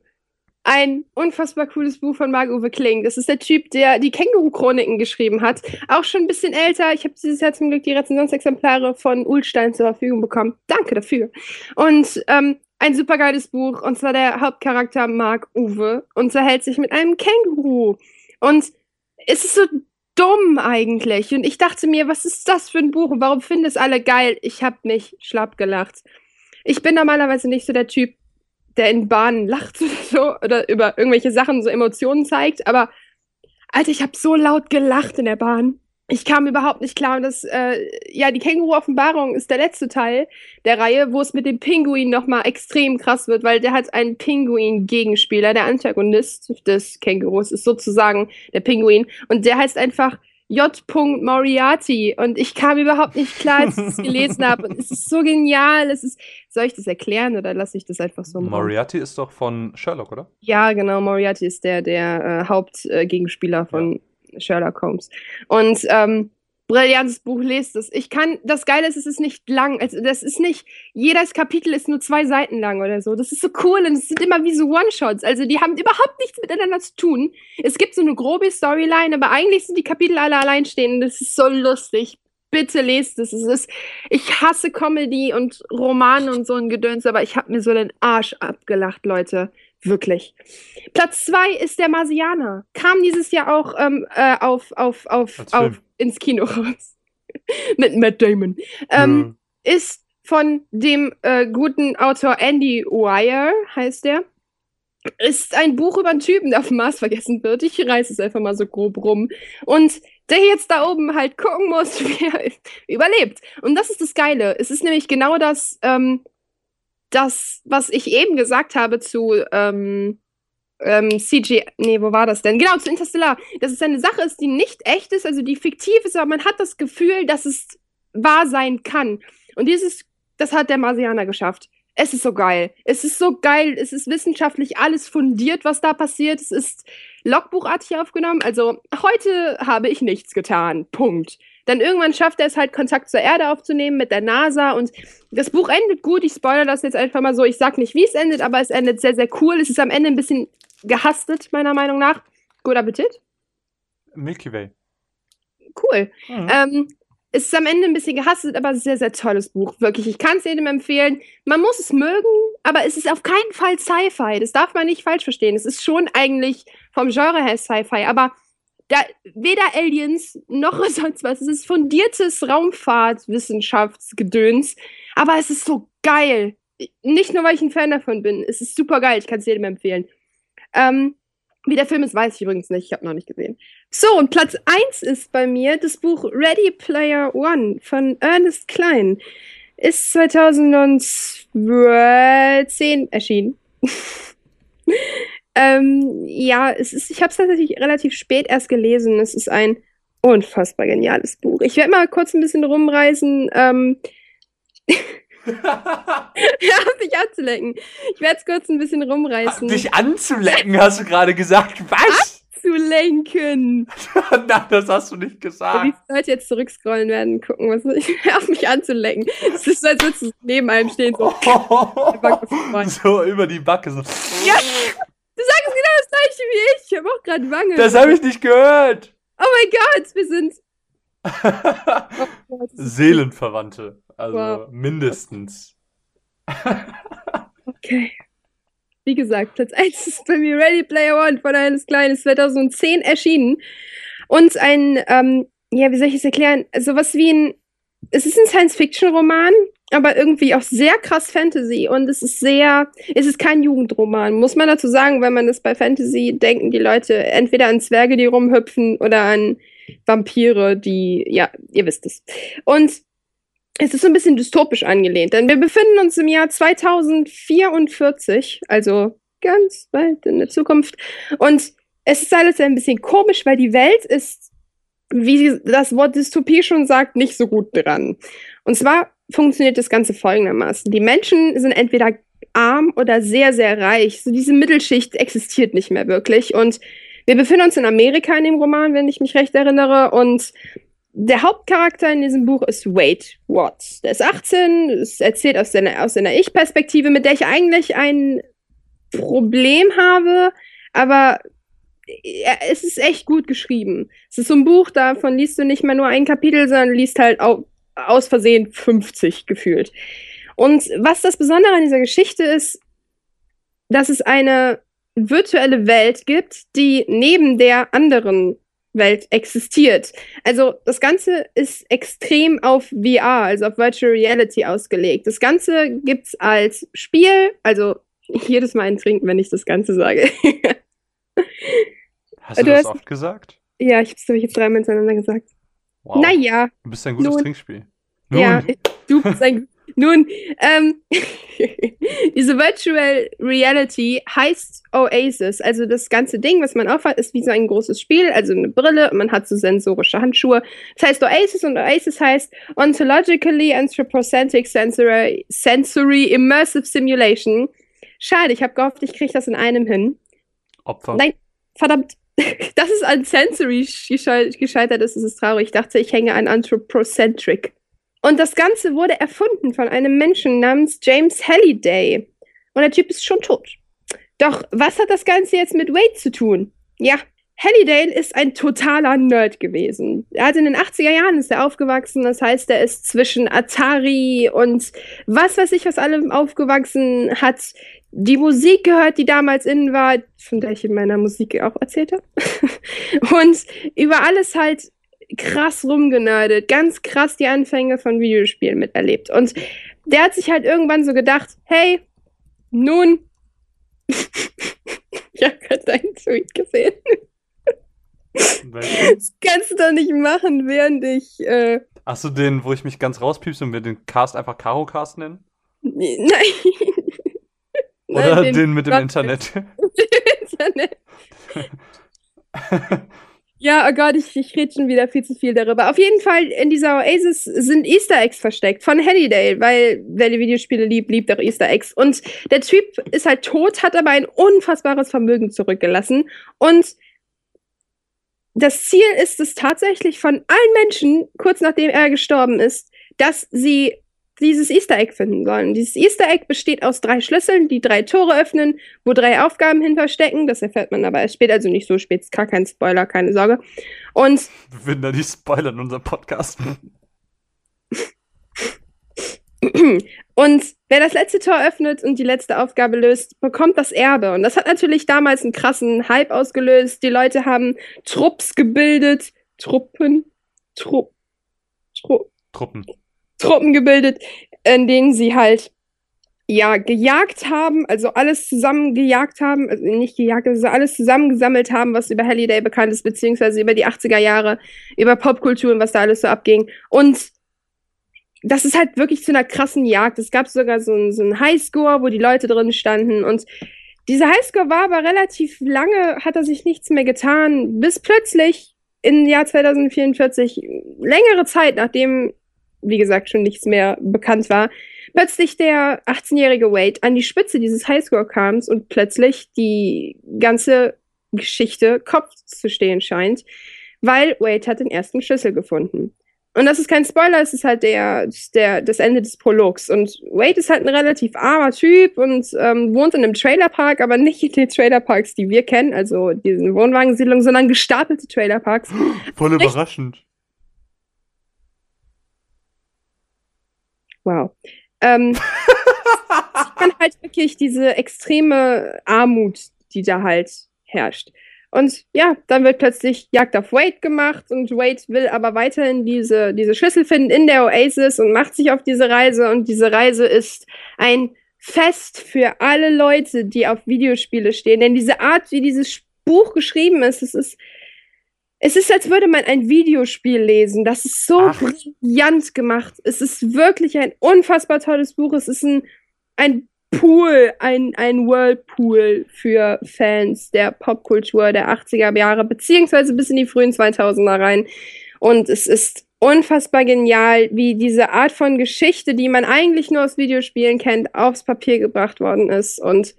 Ein unfassbar cooles Buch von Marc-Uwe Kling. Das ist der Typ, der die Känguru-Chroniken geschrieben hat. Auch schon ein bisschen älter. Ich habe dieses Jahr zum Glück die Rezensionsexemplare von Ulstein zur Verfügung bekommen. Danke dafür. Und ähm, ein supergeiles Buch. Und zwar der Hauptcharakter Marc-Uwe unterhält sich mit einem Känguru. Und es ist so dumm eigentlich. Und ich dachte mir, was ist das für ein Buch und warum finden es alle geil? Ich habe mich schlapp gelacht. Ich bin normalerweise nicht so der Typ, der in Bahnen lacht <laughs> oder so oder über irgendwelche Sachen so Emotionen zeigt, aber Alter, ich habe so laut gelacht in der Bahn. Ich kam überhaupt nicht klar. Und das, äh, ja, die Känguru-Offenbarung ist der letzte Teil der Reihe, wo es mit dem Pinguin nochmal extrem krass wird, weil der hat einen Pinguin-Gegenspieler. Der Antagonist des Kängurus ist sozusagen der Pinguin. Und der heißt einfach J. Moriarty. Und ich kam überhaupt nicht klar, als ich es <laughs> gelesen habe. Und es ist so genial. Es ist, soll ich das erklären oder lasse ich das einfach so machen? Moriarty ist doch von Sherlock, oder? Ja, genau. Moriarty ist der, der äh, Hauptgegenspieler von ja Sherlock Holmes. Und ähm, brillantes Buch, lest es. Ich kann, das Geile ist, es ist nicht lang. Also, das ist nicht, jedes Kapitel ist nur zwei Seiten lang oder so. Das ist so cool und es sind immer wie so One-Shots. Also, die haben überhaupt nichts miteinander zu tun. Es gibt so eine grobe Storyline, aber eigentlich sind die Kapitel alle alleinstehend. Das ist so lustig. Bitte lest es. es ist, ich hasse Comedy und Romane und so ein Gedöns, aber ich habe mir so den Arsch abgelacht, Leute. Wirklich. Platz zwei ist der Marsianer. Kam dieses Jahr auch ähm, äh, auf, auf, auf, auf ins Kino raus. <laughs> Mit Matt Damon. Ähm, ja. Ist von dem äh, guten Autor Andy Wire, heißt der. Ist ein Buch über einen Typen, der auf dem Mars vergessen wird. Ich reiße es einfach mal so grob rum. Und der jetzt da oben halt gucken muss, <laughs> wie er überlebt. Und das ist das Geile. Es ist nämlich genau das, ähm, das, was ich eben gesagt habe zu ähm, ähm, CG, nee, wo war das denn? Genau, zu Interstellar. Dass es eine Sache ist, die nicht echt ist, also die fiktiv ist, aber man hat das Gefühl, dass es wahr sein kann. Und dieses, das hat der Marsianer geschafft. Es ist so geil. Es ist so geil. Es ist wissenschaftlich alles fundiert, was da passiert. Es ist logbuchartig aufgenommen. Also, heute habe ich nichts getan. Punkt. Dann irgendwann schafft er es halt, Kontakt zur Erde aufzunehmen mit der NASA und das Buch endet gut. Ich spoilere das jetzt einfach mal so. Ich sag nicht, wie es endet, aber es endet sehr, sehr cool. Es ist am Ende ein bisschen gehastet, meiner Meinung nach. Gut Appetit. Milky Way. Cool. Mhm. Ähm, es ist am Ende ein bisschen gehastet, aber sehr, sehr tolles Buch. Wirklich. Ich kann es jedem empfehlen. Man muss es mögen, aber es ist auf keinen Fall Sci-Fi. Das darf man nicht falsch verstehen. Es ist schon eigentlich vom Genre her Sci-Fi, aber da, weder Aliens noch <laughs> sonst was. Es ist fundiertes Raumfahrtwissenschaftsgedöns, aber es ist so geil. Nicht nur, weil ich ein Fan davon bin. Es ist super geil. Ich kann es jedem empfehlen. Ähm, wie der Film ist, weiß ich übrigens nicht. Ich habe noch nicht gesehen. So, und Platz 1 ist bei mir das Buch Ready Player One von Ernest Klein. Ist 2010 erschienen. <laughs> Ähm, ja, es ist, ich habe es tatsächlich relativ spät erst gelesen. Es ist ein unfassbar geniales Buch. Ich werde mal kurz ein bisschen rumreißen. Ähm, ja, <laughs> <laughs> dich anzulecken. Ich werde es kurz ein bisschen rumreißen. Dich anzulecken, hast du gerade gesagt. Was? Anzulenken. <laughs> Na, das hast du nicht gesagt. Wie viele Leute jetzt zurückscrollen werden, gucken, was ich auf mich anzulecken. Es ist so, als würdest du neben einem stehen. So, so über die Backe. So. Ja, Du sagst genau das gleiche wie ich. Ich habe auch gerade Wange. Das habe ich nicht gehört. Oh mein Gott, wir sind. <laughs> oh, Seelenverwandte. Also wow. mindestens. <laughs> okay. Wie gesagt, Platz 1 ist bei mir Ready Player One von eines Kleines 2010 erschienen. Und ein, ähm, ja, wie soll ich es erklären? Sowas wie ein. Es ist ein Science-Fiction-Roman, aber irgendwie auch sehr krass Fantasy und es ist sehr, es ist kein Jugendroman, muss man dazu sagen, wenn man das bei Fantasy denken die Leute entweder an Zwerge, die rumhüpfen oder an Vampire, die, ja, ihr wisst es. Und es ist so ein bisschen dystopisch angelehnt, denn wir befinden uns im Jahr 2044, also ganz weit in der Zukunft und es ist alles ein bisschen komisch, weil die Welt ist, wie das Wort Dystopie schon sagt, nicht so gut dran. Und zwar funktioniert das Ganze folgendermaßen. Die Menschen sind entweder arm oder sehr, sehr reich. So diese Mittelschicht existiert nicht mehr wirklich. Und wir befinden uns in Amerika in dem Roman, wenn ich mich recht erinnere. Und der Hauptcharakter in diesem Buch ist Wade Watts. Der ist 18, es erzählt aus seiner, aus seiner Ich-Perspektive, mit der ich eigentlich ein Problem habe, aber es ist echt gut geschrieben. Es ist so ein Buch, davon liest du nicht mehr nur ein Kapitel, sondern liest halt auch aus Versehen 50 gefühlt. Und was das Besondere an dieser Geschichte ist, dass es eine virtuelle Welt gibt, die neben der anderen Welt existiert. Also das Ganze ist extrem auf VR, also auf Virtual Reality ausgelegt. Das Ganze gibt's als Spiel, also jedes Mal ein Trinken, wenn ich das Ganze sage. Hast du, du das hast, oft gesagt? Ja, ich habe es jetzt dreimal hintereinander gesagt. Wow. Naja, Du bist ein gutes Nun. Trinkspiel. Nun, ja, <laughs> du bist ein. Nun, ähm, <laughs> diese Virtual Reality heißt Oasis. Also das ganze Ding, was man aufhat, ist wie so ein großes Spiel, also eine Brille und man hat so sensorische Handschuhe. Das heißt Oasis und Oasis heißt Ontologically Anthropocentric Sensory, Sensory Immersive Simulation. Schade, ich habe gehofft, ich kriege das in einem hin. Opfer. Nein, verdammt. <laughs> Das ist an Sensory geschei- gescheitert ist, ist traurig. Ich dachte, ich hänge an Anthropocentric. Und das Ganze wurde erfunden von einem Menschen namens James Halliday. Und der Typ ist schon tot. Doch was hat das Ganze jetzt mit Wade zu tun? Ja, Halliday ist ein totaler Nerd gewesen. Er hat in den 80er Jahren ist er aufgewachsen, das heißt, er ist zwischen Atari und was weiß ich, was allem aufgewachsen hat. Die Musik gehört, die damals innen war, von der ich in meiner Musik auch erzählt habe. <laughs> und über alles halt krass rumgenördet, ganz krass die Anfänge von Videospielen miterlebt. Und der hat sich halt irgendwann so gedacht, hey, nun, <laughs> ich habe gerade deinen Tweet gesehen. Das kannst du doch nicht machen, während ich, äh, Hast du den, wo ich mich ganz rauspiepse und wir den Cast einfach Karo Cast nennen? nein. Oder Nein, den, mit dem Gott- Internet? <laughs> Internet. <laughs> Ja, oh Gott, ich, ich rede schon wieder viel zu viel darüber. Auf jeden Fall, in dieser Oasis sind Easter Eggs versteckt von Halliday, weil wer die Videospiele liebt, liebt auch Easter Eggs. Und der Typ ist halt tot, hat aber ein unfassbares Vermögen zurückgelassen. Und das Ziel ist es tatsächlich von allen Menschen, kurz nachdem er gestorben ist, dass sie dieses Easter Egg finden sollen. Dieses Easter Egg besteht aus drei Schlüsseln, die drei Tore öffnen, wo drei Aufgaben hinterstecken. Das erfährt man aber erst später, also nicht so spät, ist gar kein Spoiler, keine Sorge. Und Wir würden da die Spoiler in unserem Podcast. <laughs> Und wer das letzte Tor öffnet und die letzte Aufgabe löst, bekommt das Erbe. Und das hat natürlich damals einen krassen Hype ausgelöst. Die Leute haben Trupps gebildet. Truppen? Trupp. Trupp. Truppen. Truppen gebildet, in denen sie halt ja gejagt haben, also alles zusammen gejagt haben, also nicht gejagt, also alles zusammengesammelt haben, was über Halliday bekannt ist, beziehungsweise über die 80er Jahre, über Popkultur und was da alles so abging. Und das ist halt wirklich zu einer krassen Jagd. Es gab sogar so einen so Highscore, wo die Leute drin standen und dieser Highscore war aber relativ lange, hat er sich nichts mehr getan, bis plötzlich im Jahr 2044, längere Zeit, nachdem wie gesagt, schon nichts mehr bekannt war, plötzlich der 18-jährige Wade an die Spitze dieses Highscore kam und plötzlich die ganze Geschichte Kopf zu stehen scheint, weil Wade hat den ersten Schlüssel gefunden. Und das ist kein Spoiler, es ist halt der, der, das Ende des Prologs. Und Wade ist halt ein relativ armer Typ und ähm, wohnt in einem Trailerpark, aber nicht in den Trailerparks, die wir kennen, also diesen Wohnwagensiedlungen, sondern gestapelte Trailerparks. Voll überraschend. Wow. Ähm, <laughs> man halt wirklich diese extreme Armut, die da halt herrscht. Und ja, dann wird plötzlich Jagd auf Wade gemacht und Wade will aber weiterhin diese, diese Schlüssel finden in der Oasis und macht sich auf diese Reise. Und diese Reise ist ein Fest für alle Leute, die auf Videospiele stehen. Denn diese Art, wie dieses Buch geschrieben ist, es ist, es ist, als würde man ein Videospiel lesen. Das ist so Ach. brillant gemacht. Es ist wirklich ein unfassbar tolles Buch. Es ist ein, ein Pool, ein, ein Whirlpool für Fans der Popkultur der 80er Jahre, beziehungsweise bis in die frühen 2000er rein. Und es ist unfassbar genial, wie diese Art von Geschichte, die man eigentlich nur aus Videospielen kennt, aufs Papier gebracht worden ist. Und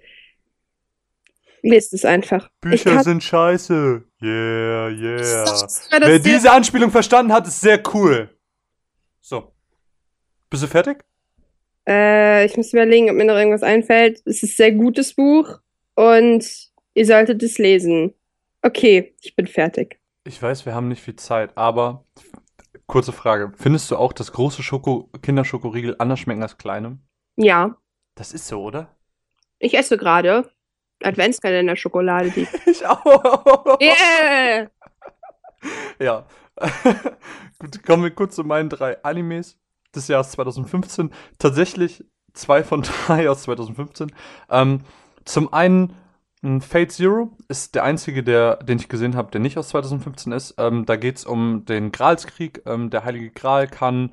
lest es einfach. Bücher sind scheiße. Yeah, yeah. Das Wer diese Anspielung verstanden hat, ist sehr cool. So. Bist du fertig? Äh, ich muss überlegen, ob mir noch irgendwas einfällt. Es ist ein sehr gutes Buch und ihr solltet es lesen. Okay, ich bin fertig. Ich weiß, wir haben nicht viel Zeit, aber kurze Frage. Findest du auch, dass große Schoko Kinderschokoriegel anders schmecken als kleine? Ja, Das ist so, oder? ich esse gerade Adventskalender-Schokolade. Die <laughs> Ich auch. yeah! <laughs> Ja. <laughs> Gut, kommen wir kurz zu meinen drei Animes des Jahres 2015. Tatsächlich zwei von drei aus 2015. Ähm, zum einen Hm, Fate Zero ist der einzige, der, den ich gesehen habe, der nicht aus 2015 ist. Ähm, da geht es um den Gralskrieg. Ähm, der Heilige Gral kann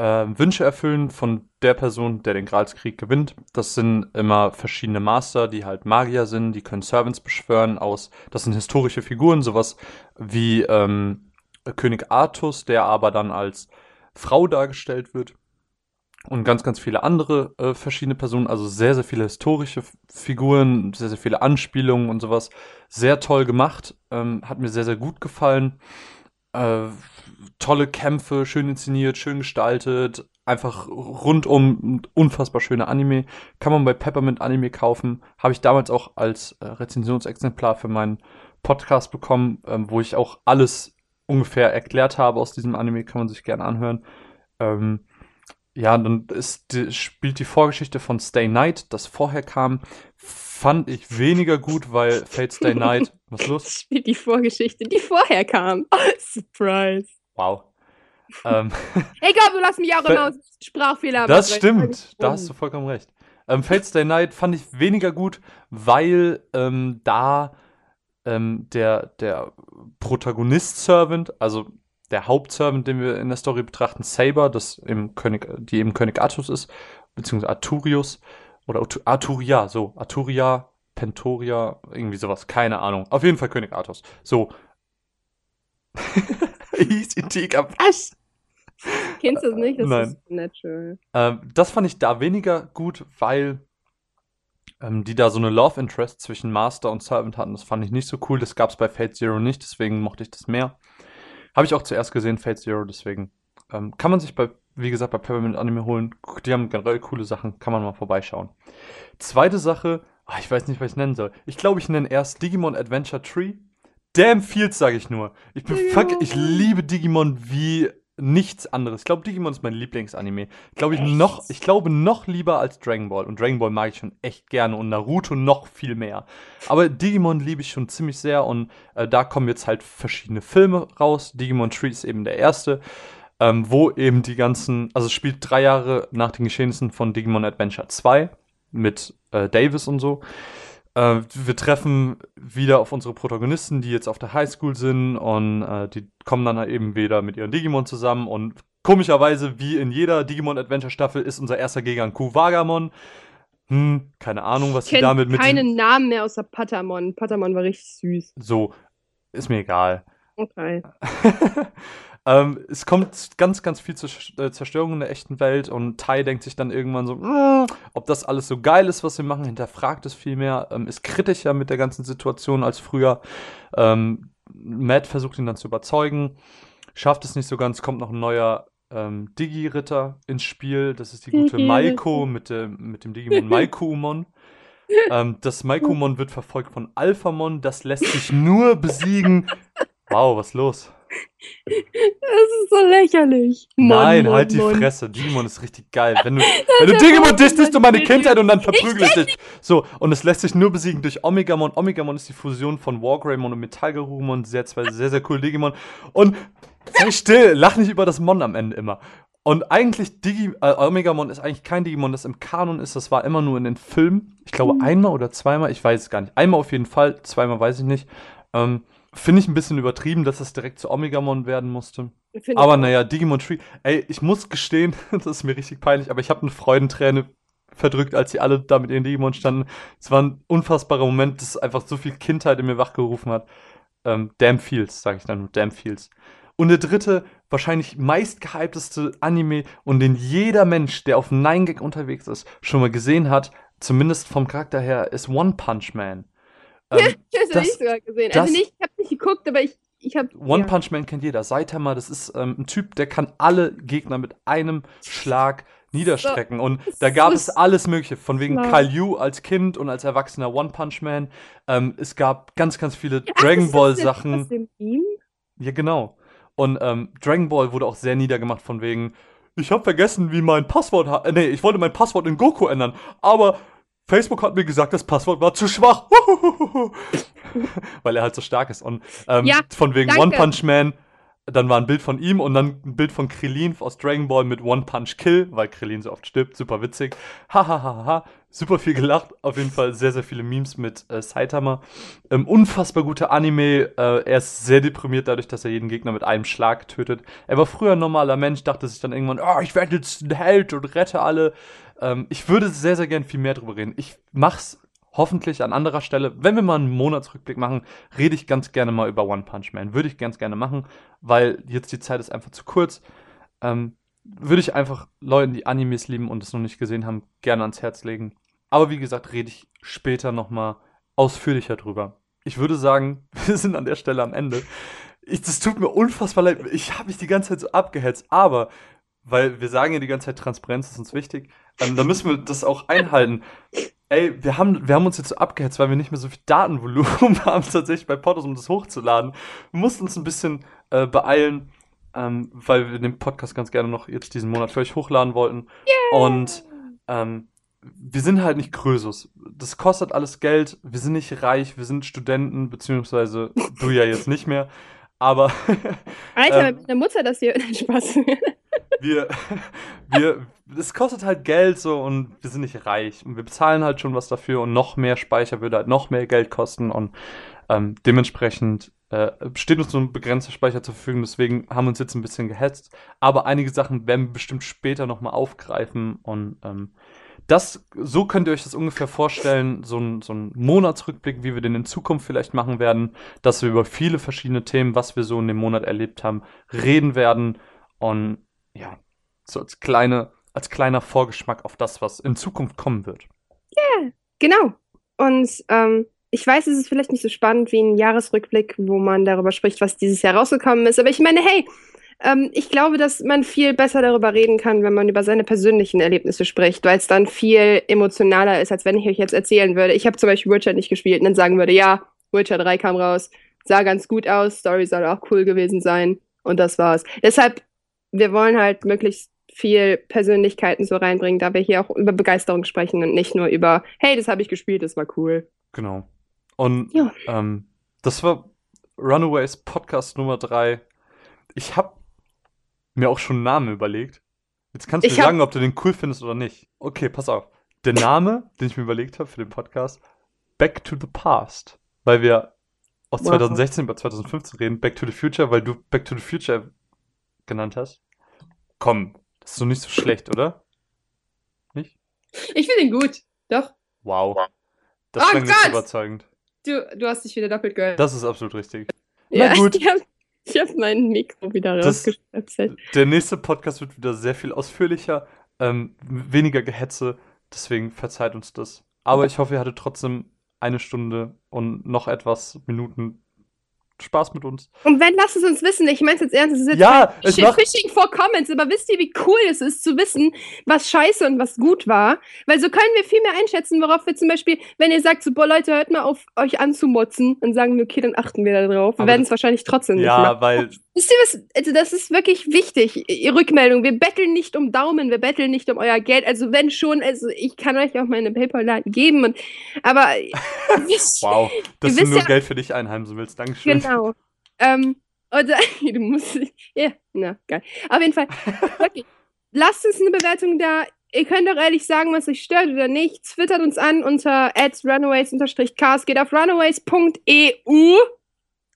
äh, Wünsche erfüllen von der Person, der den Gralskrieg gewinnt. Das sind immer verschiedene Master, die halt Magier sind, die können Servants beschwören aus. Das sind historische Figuren, sowas wie ähm, König Artus, der aber dann als Frau dargestellt wird und ganz, ganz viele andere äh, verschiedene Personen, also sehr, sehr viele historische Figuren, sehr, sehr viele Anspielungen und sowas. Sehr toll gemacht, ähm, hat mir sehr, sehr gut gefallen. Äh, tolle Kämpfe, schön inszeniert, schön gestaltet, einfach rundum unfassbar schöne Anime. Kann man bei Peppermint Anime kaufen. Habe ich damals auch als äh, Rezensionsexemplar für meinen Podcast bekommen, ähm, wo ich auch alles ungefähr erklärt habe aus diesem Anime, kann man sich gerne anhören. Ähm, ja, dann ist, spielt die Vorgeschichte von Stay Night, das vorher kam, fand ich weniger gut, weil <laughs> Fate Stay Night, was ist los? <laughs> Spielt die Vorgeschichte, die vorher kam. <laughs> Surprise. Wow. ähm, Egal, du lass mich auch immer aus Sprachfehler Das stimmt, da hast du vollkommen recht. Ähm, Fate Stay Night fand ich weniger gut, weil ähm, da ähm, der, der Protagonist-Servant, also der Hauptservant, den wir in der Story betrachten, Saber, das im König, die eben König Artus ist, beziehungsweise Arturius oder Arturia, so, Arturia, Pentoria, irgendwie sowas, keine Ahnung. Auf jeden Fall König Artus. So. <laughs> Easy Tiger, was? Kennst du es nicht? Das Nein. ist natural. Ähm, das fand ich da weniger gut, weil ähm, die da so eine Love Interest zwischen Master und Servant hatten. Das fand ich nicht so cool. Das gab es bei Fate Zero nicht, deswegen mochte ich das mehr. Habe ich auch zuerst gesehen, Fate Zero, deswegen ähm, kann man sich bei, wie gesagt, bei Peppermint Anime holen. Die haben generell coole Sachen, kann man mal vorbeischauen. Zweite Sache, ach, ich weiß nicht, was ich nennen soll. Ich glaube, ich nenne erst Digimon Adventure Tree. Damn Fields, sage ich nur. Ich, bin fuck, ich liebe Digimon wie nichts anderes. Ich glaube, Digimon ist mein Lieblingsanime. Glaube ich Echt? noch, ich glaube noch lieber als Dragon Ball. Und Dragon Ball mag ich schon echt gerne und Naruto noch viel mehr. Aber Digimon liebe ich schon ziemlich sehr und äh, da kommen jetzt halt verschiedene Filme raus. Digimon Tree ist eben der erste, ähm, wo eben die ganzen, also es spielt drei Jahre nach den Geschehnissen von Digimon Adventure 2 mit äh, Davis und so. Äh, wir treffen wieder auf unsere Protagonisten, die jetzt auf der Highschool sind und äh, die kommen dann eben wieder mit ihren Digimon zusammen und komischerweise, wie in jeder Digimon Adventure Staffel, ist unser erster Gegner Kuwagamon. Hm, keine Ahnung, was Ich sie kenne damit mit keinen Namen mehr außer Patamon. Patamon war richtig süß. so ist mir egal. Okay. <laughs> ähm, es kommt ganz, ganz viel zur äh, Zerstörung in der echten Welt und Tai denkt sich dann irgendwann so, "Mm, ob das alles so geil ist, was wir machen, hinterfragt es viel mehr, ähm, ist kritischer mit der ganzen Situation als früher. Ähm, Matt versucht ihn dann zu überzeugen, schafft es nicht so ganz, kommt noch ein neuer ähm, Digi-Ritter ins Spiel. Das ist die gute. <laughs> Maiko mit, dem mit dem Digimon <laughs> Maikumon. ähm, das Maikumon wird verfolgt von Alphamon, das lässt sich nur besiegen. <laughs> Wow, was ist los? Das ist so lächerlich. Mon, Nein, Mon, halt die Mon. Fresse. Digimon ist richtig geil. Wenn du, <laughs> wenn du Digimon disst du meine Kindheit und dann verprügel ich dich. So, und es lässt sich nur besiegen durch Omegamon. Omegamon ist die Fusion von Wargreymon und Metallgarurumon. Sehr, zwei sehr, sehr cool Digimon. Und sei still, lach nicht über das Mon am Ende immer. Und eigentlich, Digi, äh, Omegamon ist eigentlich kein Digimon, das im Kanon ist. Das war immer nur in den Filmen. Ich glaube, Mhm. einmal oder zweimal, ich weiß es gar nicht. Einmal auf jeden Fall, zweimal weiß ich nicht. Ähm, Finde ich ein bisschen übertrieben, dass es direkt zu Omegamon werden musste. Aber naja, Digimon Tree. Ey, ich muss gestehen, <laughs> das ist mir richtig peinlich, aber ich habe eine Freudenträne verdrückt, als sie alle da mit ihren Digimon standen. Es war ein unfassbarer Moment, das einfach so viel Kindheit in mir wachgerufen hat. Ähm, Damn Fields, sage ich dann nur, Damn Fields. Und der dritte, wahrscheinlich meistgehypteste Anime und den jeder Mensch, der auf Nine Gag unterwegs ist, schon mal gesehen hat, zumindest vom Charakter her, ist One Punch Man. Ähm, Das habe ich sogar gesehen. das- also nicht, ich habe nicht geguckt, aber ich, ich habe. One ja. Punch Man kennt jeder. Saitama, das ist ähm, ein Typ, der kann alle Gegner mit einem Schlag niederstrecken. Und das da gab so es alles Mögliche. Von wegen. Kyle Yu als Kind und als Erwachsener One Punch Man. Ähm, es gab ganz, ganz viele Ach, Dragon Ball Sachen. aus dem Meme? Ja, genau. Und ähm, Dragon Ball wurde auch sehr niedergemacht von wegen, ich habe vergessen, wie mein Passwort, ha- äh, nee, ich wollte mein Passwort in Goku ändern, aber Facebook hat mir gesagt, das Passwort war zu schwach. <laughs> Weil er halt so stark ist. Und ähm, Ja, von wegen danke. One Punch Man, dann war ein Bild von ihm und dann ein Bild von Krillin aus Dragon Ball mit One Punch Kill, weil Krillin so oft stirbt. Super witzig. Hahaha. Super viel gelacht. Auf jeden Fall sehr, sehr viele Memes mit äh, Saitama. Ähm, unfassbar guter Anime. Äh, er ist sehr deprimiert dadurch, dass er jeden Gegner mit einem Schlag tötet. Er war früher ein normaler Mensch, dachte sich dann irgendwann, oh, ich werde jetzt ein Held und rette alle. Ähm, ich würde sehr, sehr gern viel mehr drüber reden. Ich mach's hoffentlich an anderer Stelle. Wenn wir mal einen Monatsrückblick machen, rede ich ganz gerne mal über One Punch Man. Würde ich ganz gerne machen, weil jetzt die Zeit ist einfach zu kurz. Ähm, würde ich einfach Leuten, die Animes lieben und es noch nicht gesehen haben, gerne ans Herz legen. Aber wie gesagt, rede ich später nochmal ausführlicher drüber. Ich würde sagen, <laughs> wir sind an der Stelle am Ende. Ich, das tut mir unfassbar leid. Ich habe mich die ganze Zeit so abgehetzt, aber weil wir sagen ja die ganze Zeit, Transparenz ist uns wichtig, ähm, da müssen wir das auch einhalten. Ey, wir haben, wir haben uns jetzt so abgehetzt, weil wir nicht mehr so viel Datenvolumen <laughs> haben tatsächlich bei Potos, um das hochzuladen. Wir mussten uns ein bisschen äh, beeilen, ähm, weil wir den Podcast ganz gerne noch jetzt diesen Monat für euch hochladen wollten. Yeah. Und ähm, wir sind halt nicht Krösus. Das kostet alles Geld. Wir sind nicht reich. Wir sind Studenten, beziehungsweise du ja jetzt nicht mehr. Aber. <laughs> Alter, ähm, meine Mutter das hier. <laughs> Spaß. wir, wir, es kostet halt Geld so und wir sind nicht reich. Und wir bezahlen halt schon was dafür und noch mehr Speicher würde halt noch mehr Geld kosten und ähm, dementsprechend äh, steht uns nur ein begrenzter Speicher zur Verfügung, deswegen haben wir uns jetzt ein bisschen gehetzt. Aber einige Sachen werden wir bestimmt später nochmal aufgreifen und ähm, das, so könnt ihr euch das ungefähr vorstellen, so ein, so ein Monatsrückblick, wie wir den in Zukunft vielleicht machen werden, dass wir über viele verschiedene Themen, was wir so in dem Monat erlebt haben, reden werden. Und ja, so als kleine, als kleiner Vorgeschmack auf das, was in Zukunft kommen wird. Ja, yeah, genau. Und ähm, ich weiß, es ist vielleicht nicht so spannend wie ein Jahresrückblick, wo man darüber spricht, was dieses Jahr rausgekommen ist. Aber ich meine, hey, ähm, ich glaube, dass man viel besser darüber reden kann, wenn man über seine persönlichen Erlebnisse spricht, weil es dann viel emotionaler ist, als wenn ich euch jetzt erzählen würde. Ich habe zum Beispiel Witcher nicht gespielt und dann sagen würde, ja, Witcher 3 kam raus, sah ganz gut aus, Story soll auch cool gewesen sein und das war's. Deshalb wir wollen halt möglichst viel Persönlichkeiten so reinbringen, da wir hier auch über Begeisterung sprechen und nicht nur über, hey, das habe ich gespielt, das war cool. Genau. Und ja. ähm, das war Runaways Podcast Nummer 3. Ich habe mir auch schon einen Namen überlegt. Jetzt kannst du ich mir sagen, ob du den cool findest oder nicht. Okay, pass auf. Der Name, den ich mir überlegt habe für den Podcast, Back to the Past. Weil wir aus 2016 über 2015 reden, Back to the Future, weil du Back to the Future genannt hast. Komm, das ist doch nicht so schlecht, oder? Nicht? Ich finde ihn gut. Doch. Wow. Das oh klang jetzt überzeugend. Du, du hast dich wieder doppelt gehört. Das ist absolut richtig. Ja, Na gut. <laughs> Ich habe hab mein Mikro wieder rausgestöpselt. Der nächste Podcast wird wieder sehr viel ausführlicher, ähm, weniger Gehetze, deswegen verzeiht uns das. Aber ich hoffe, ihr hattet trotzdem eine Stunde und noch etwas Minuten Spaß mit uns. Und wenn, lasst es uns wissen. Ich meine es jetzt ernst. Es ist jetzt ja, es macht... Fishing for Comments. Aber wisst ihr, wie cool es ist zu wissen, was scheiße und was gut war? Weil so können wir viel mehr einschätzen, worauf wir zum Beispiel, wenn ihr sagt, so, boah, Leute, hört mal auf, euch anzumotzen, dann sagen wir, okay, dann achten wir da drauf. Wir werden es wahrscheinlich trotzdem nicht machen. Ja, weil Wisst ihr was? Also das ist wirklich wichtig. Ihr Rückmeldung. Wir betteln nicht um Daumen, wir betteln nicht um euer Geld. Also wenn schon, also ich kann euch auch meine PayPal-Daten geben. Und, aber <laughs> wisst, wow, <laughs> dass du nur ja, Geld für dich einheimsen willst. Dankeschön. Genau. Ähm, oder <laughs> du musst. Ja, na geil. Auf jeden Fall. <laughs> Okay. Lasst uns eine Bewertung da. Ihr könnt doch ehrlich sagen, was euch stört oder nicht. Twittert uns an unter runaways-cast. Geht auf runaways.eu.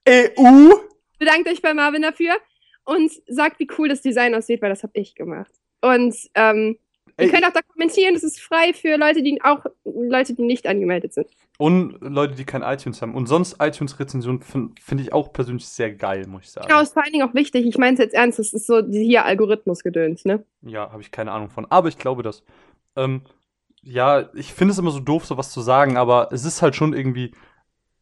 EU? bedankt euch bei Marvin dafür und sagt, wie cool das Design aussieht, weil das habe ich gemacht. Und ähm, ihr könnt auch da kommentieren, das ist frei für Leute, die auch Leute, die nicht angemeldet sind. Und Leute, die kein iTunes haben. Und sonst iTunes-Rezensionen finde find ich auch persönlich sehr geil, muss ich sagen. Ja, ist vor allen Dingen auch wichtig. Ich meine es jetzt ernst, das ist so hier Algorithmus-Gedöns, ne? Ja, habe ich keine Ahnung von. Aber ich glaube das. Ähm, ja, ich finde es immer so doof, sowas zu sagen, aber es ist halt schon irgendwie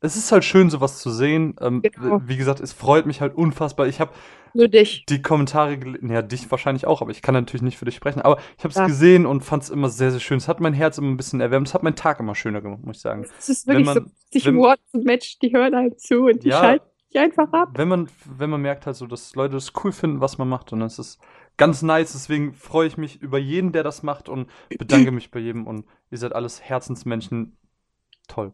es ist halt schön, sowas zu sehen. Ähm, genau. Wie gesagt, es freut mich halt unfassbar. Ich habe die Kommentare gelesen, ja, dich wahrscheinlich auch, aber ich kann natürlich nicht für dich sprechen. Aber ich habe es ja. gesehen und fand es immer sehr, sehr schön. Es hat mein Herz immer ein bisschen erwärmt. Es hat meinen Tag immer schöner gemacht, muss ich sagen. Es ist wirklich man, so, sich und Match, die hören halt zu und die ja, schalten sich einfach ab. Wenn man, wenn man merkt halt so, dass Leute das cool finden, was man macht und das ist ganz nice. Deswegen freue ich mich über jeden, der das macht und bedanke mich bei jedem und ihr seid alles Herzensmenschen. Toll.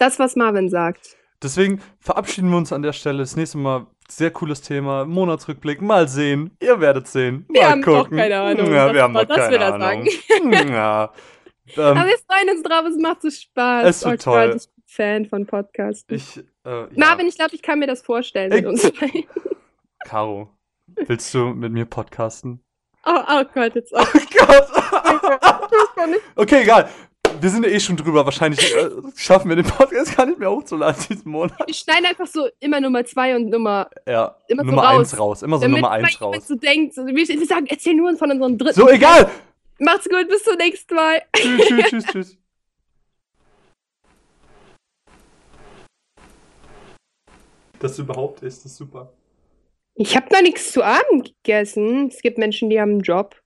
Das, was Marvin sagt. Deswegen verabschieden wir uns an der Stelle. Das nächste Mal sehr cooles Thema. Monatsrückblick. Mal sehen. Ihr werdet sehen. Mal Wir haben gucken. auch keine Ahnung, Ja, wir haben was noch wir keine da Ahnung. sagen. ja. <laughs> Aber Ähm, wir freuen uns drauf, es macht so Spaß. Es wird oh Gott, toll. ich bin Fan von Podcasts. ich, äh, ja. Marvin, ich glaube, ich kann mir das vorstellen mit Ich- uns beiden. <laughs> Caro, willst du mit mir podcasten? Oh, oh Gott, jetzt auch. Gott. <laughs> okay, egal. Wir sind ja eh schon drüber. Wahrscheinlich äh, schaffen wir den Podcast gar nicht mehr hochzuladen diesen Monat. Ich schneide einfach so immer Nummer zwei und Nummer. Ja, Immer so Nummer raus. eins raus. Immer so damit Nummer man eins jemand raus. so denkt. So, wir, wir sagen, erzähl nur von unserem dritten. So, egal. Macht's gut, bis zum nächsten Mal. tschüss, tschüss, tschüss, tschüss. Das überhaupt ist, ist super. Ich habe noch nichts zu Abend gegessen. Es gibt Menschen, die haben einen Job.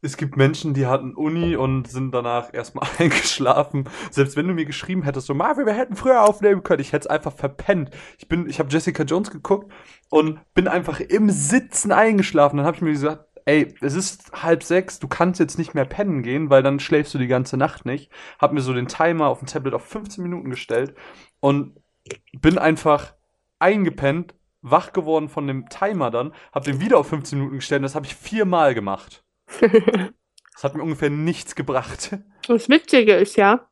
Es gibt Menschen, die hatten Uni und sind danach erstmal <laughs> eingeschlafen. Selbst wenn du mir geschrieben hättest, so Marvin, wir hätten früher aufnehmen können, ich hätte es einfach verpennt. Ich bin, ich habe Jessica Jones geguckt und bin einfach im Sitzen eingeschlafen. Dann habe ich mir gesagt, ey, es ist halb sechs, du kannst jetzt nicht mehr pennen gehen, weil dann schläfst du die ganze Nacht nicht. Hab mir so den Timer auf dem Tablet auf 15 Minuten gestellt und bin einfach eingepennt, wach geworden von dem Timer dann, hab den wieder auf 15 Minuten gestellt und das habe ich viermal gemacht. Das hat mir ungefähr nichts gebracht. Das Witzige ist ja,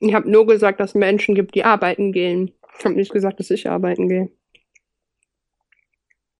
ich habe nur gesagt, dass es Menschen gibt, die arbeiten gehen. Ich habe nicht gesagt, dass ich arbeiten gehe.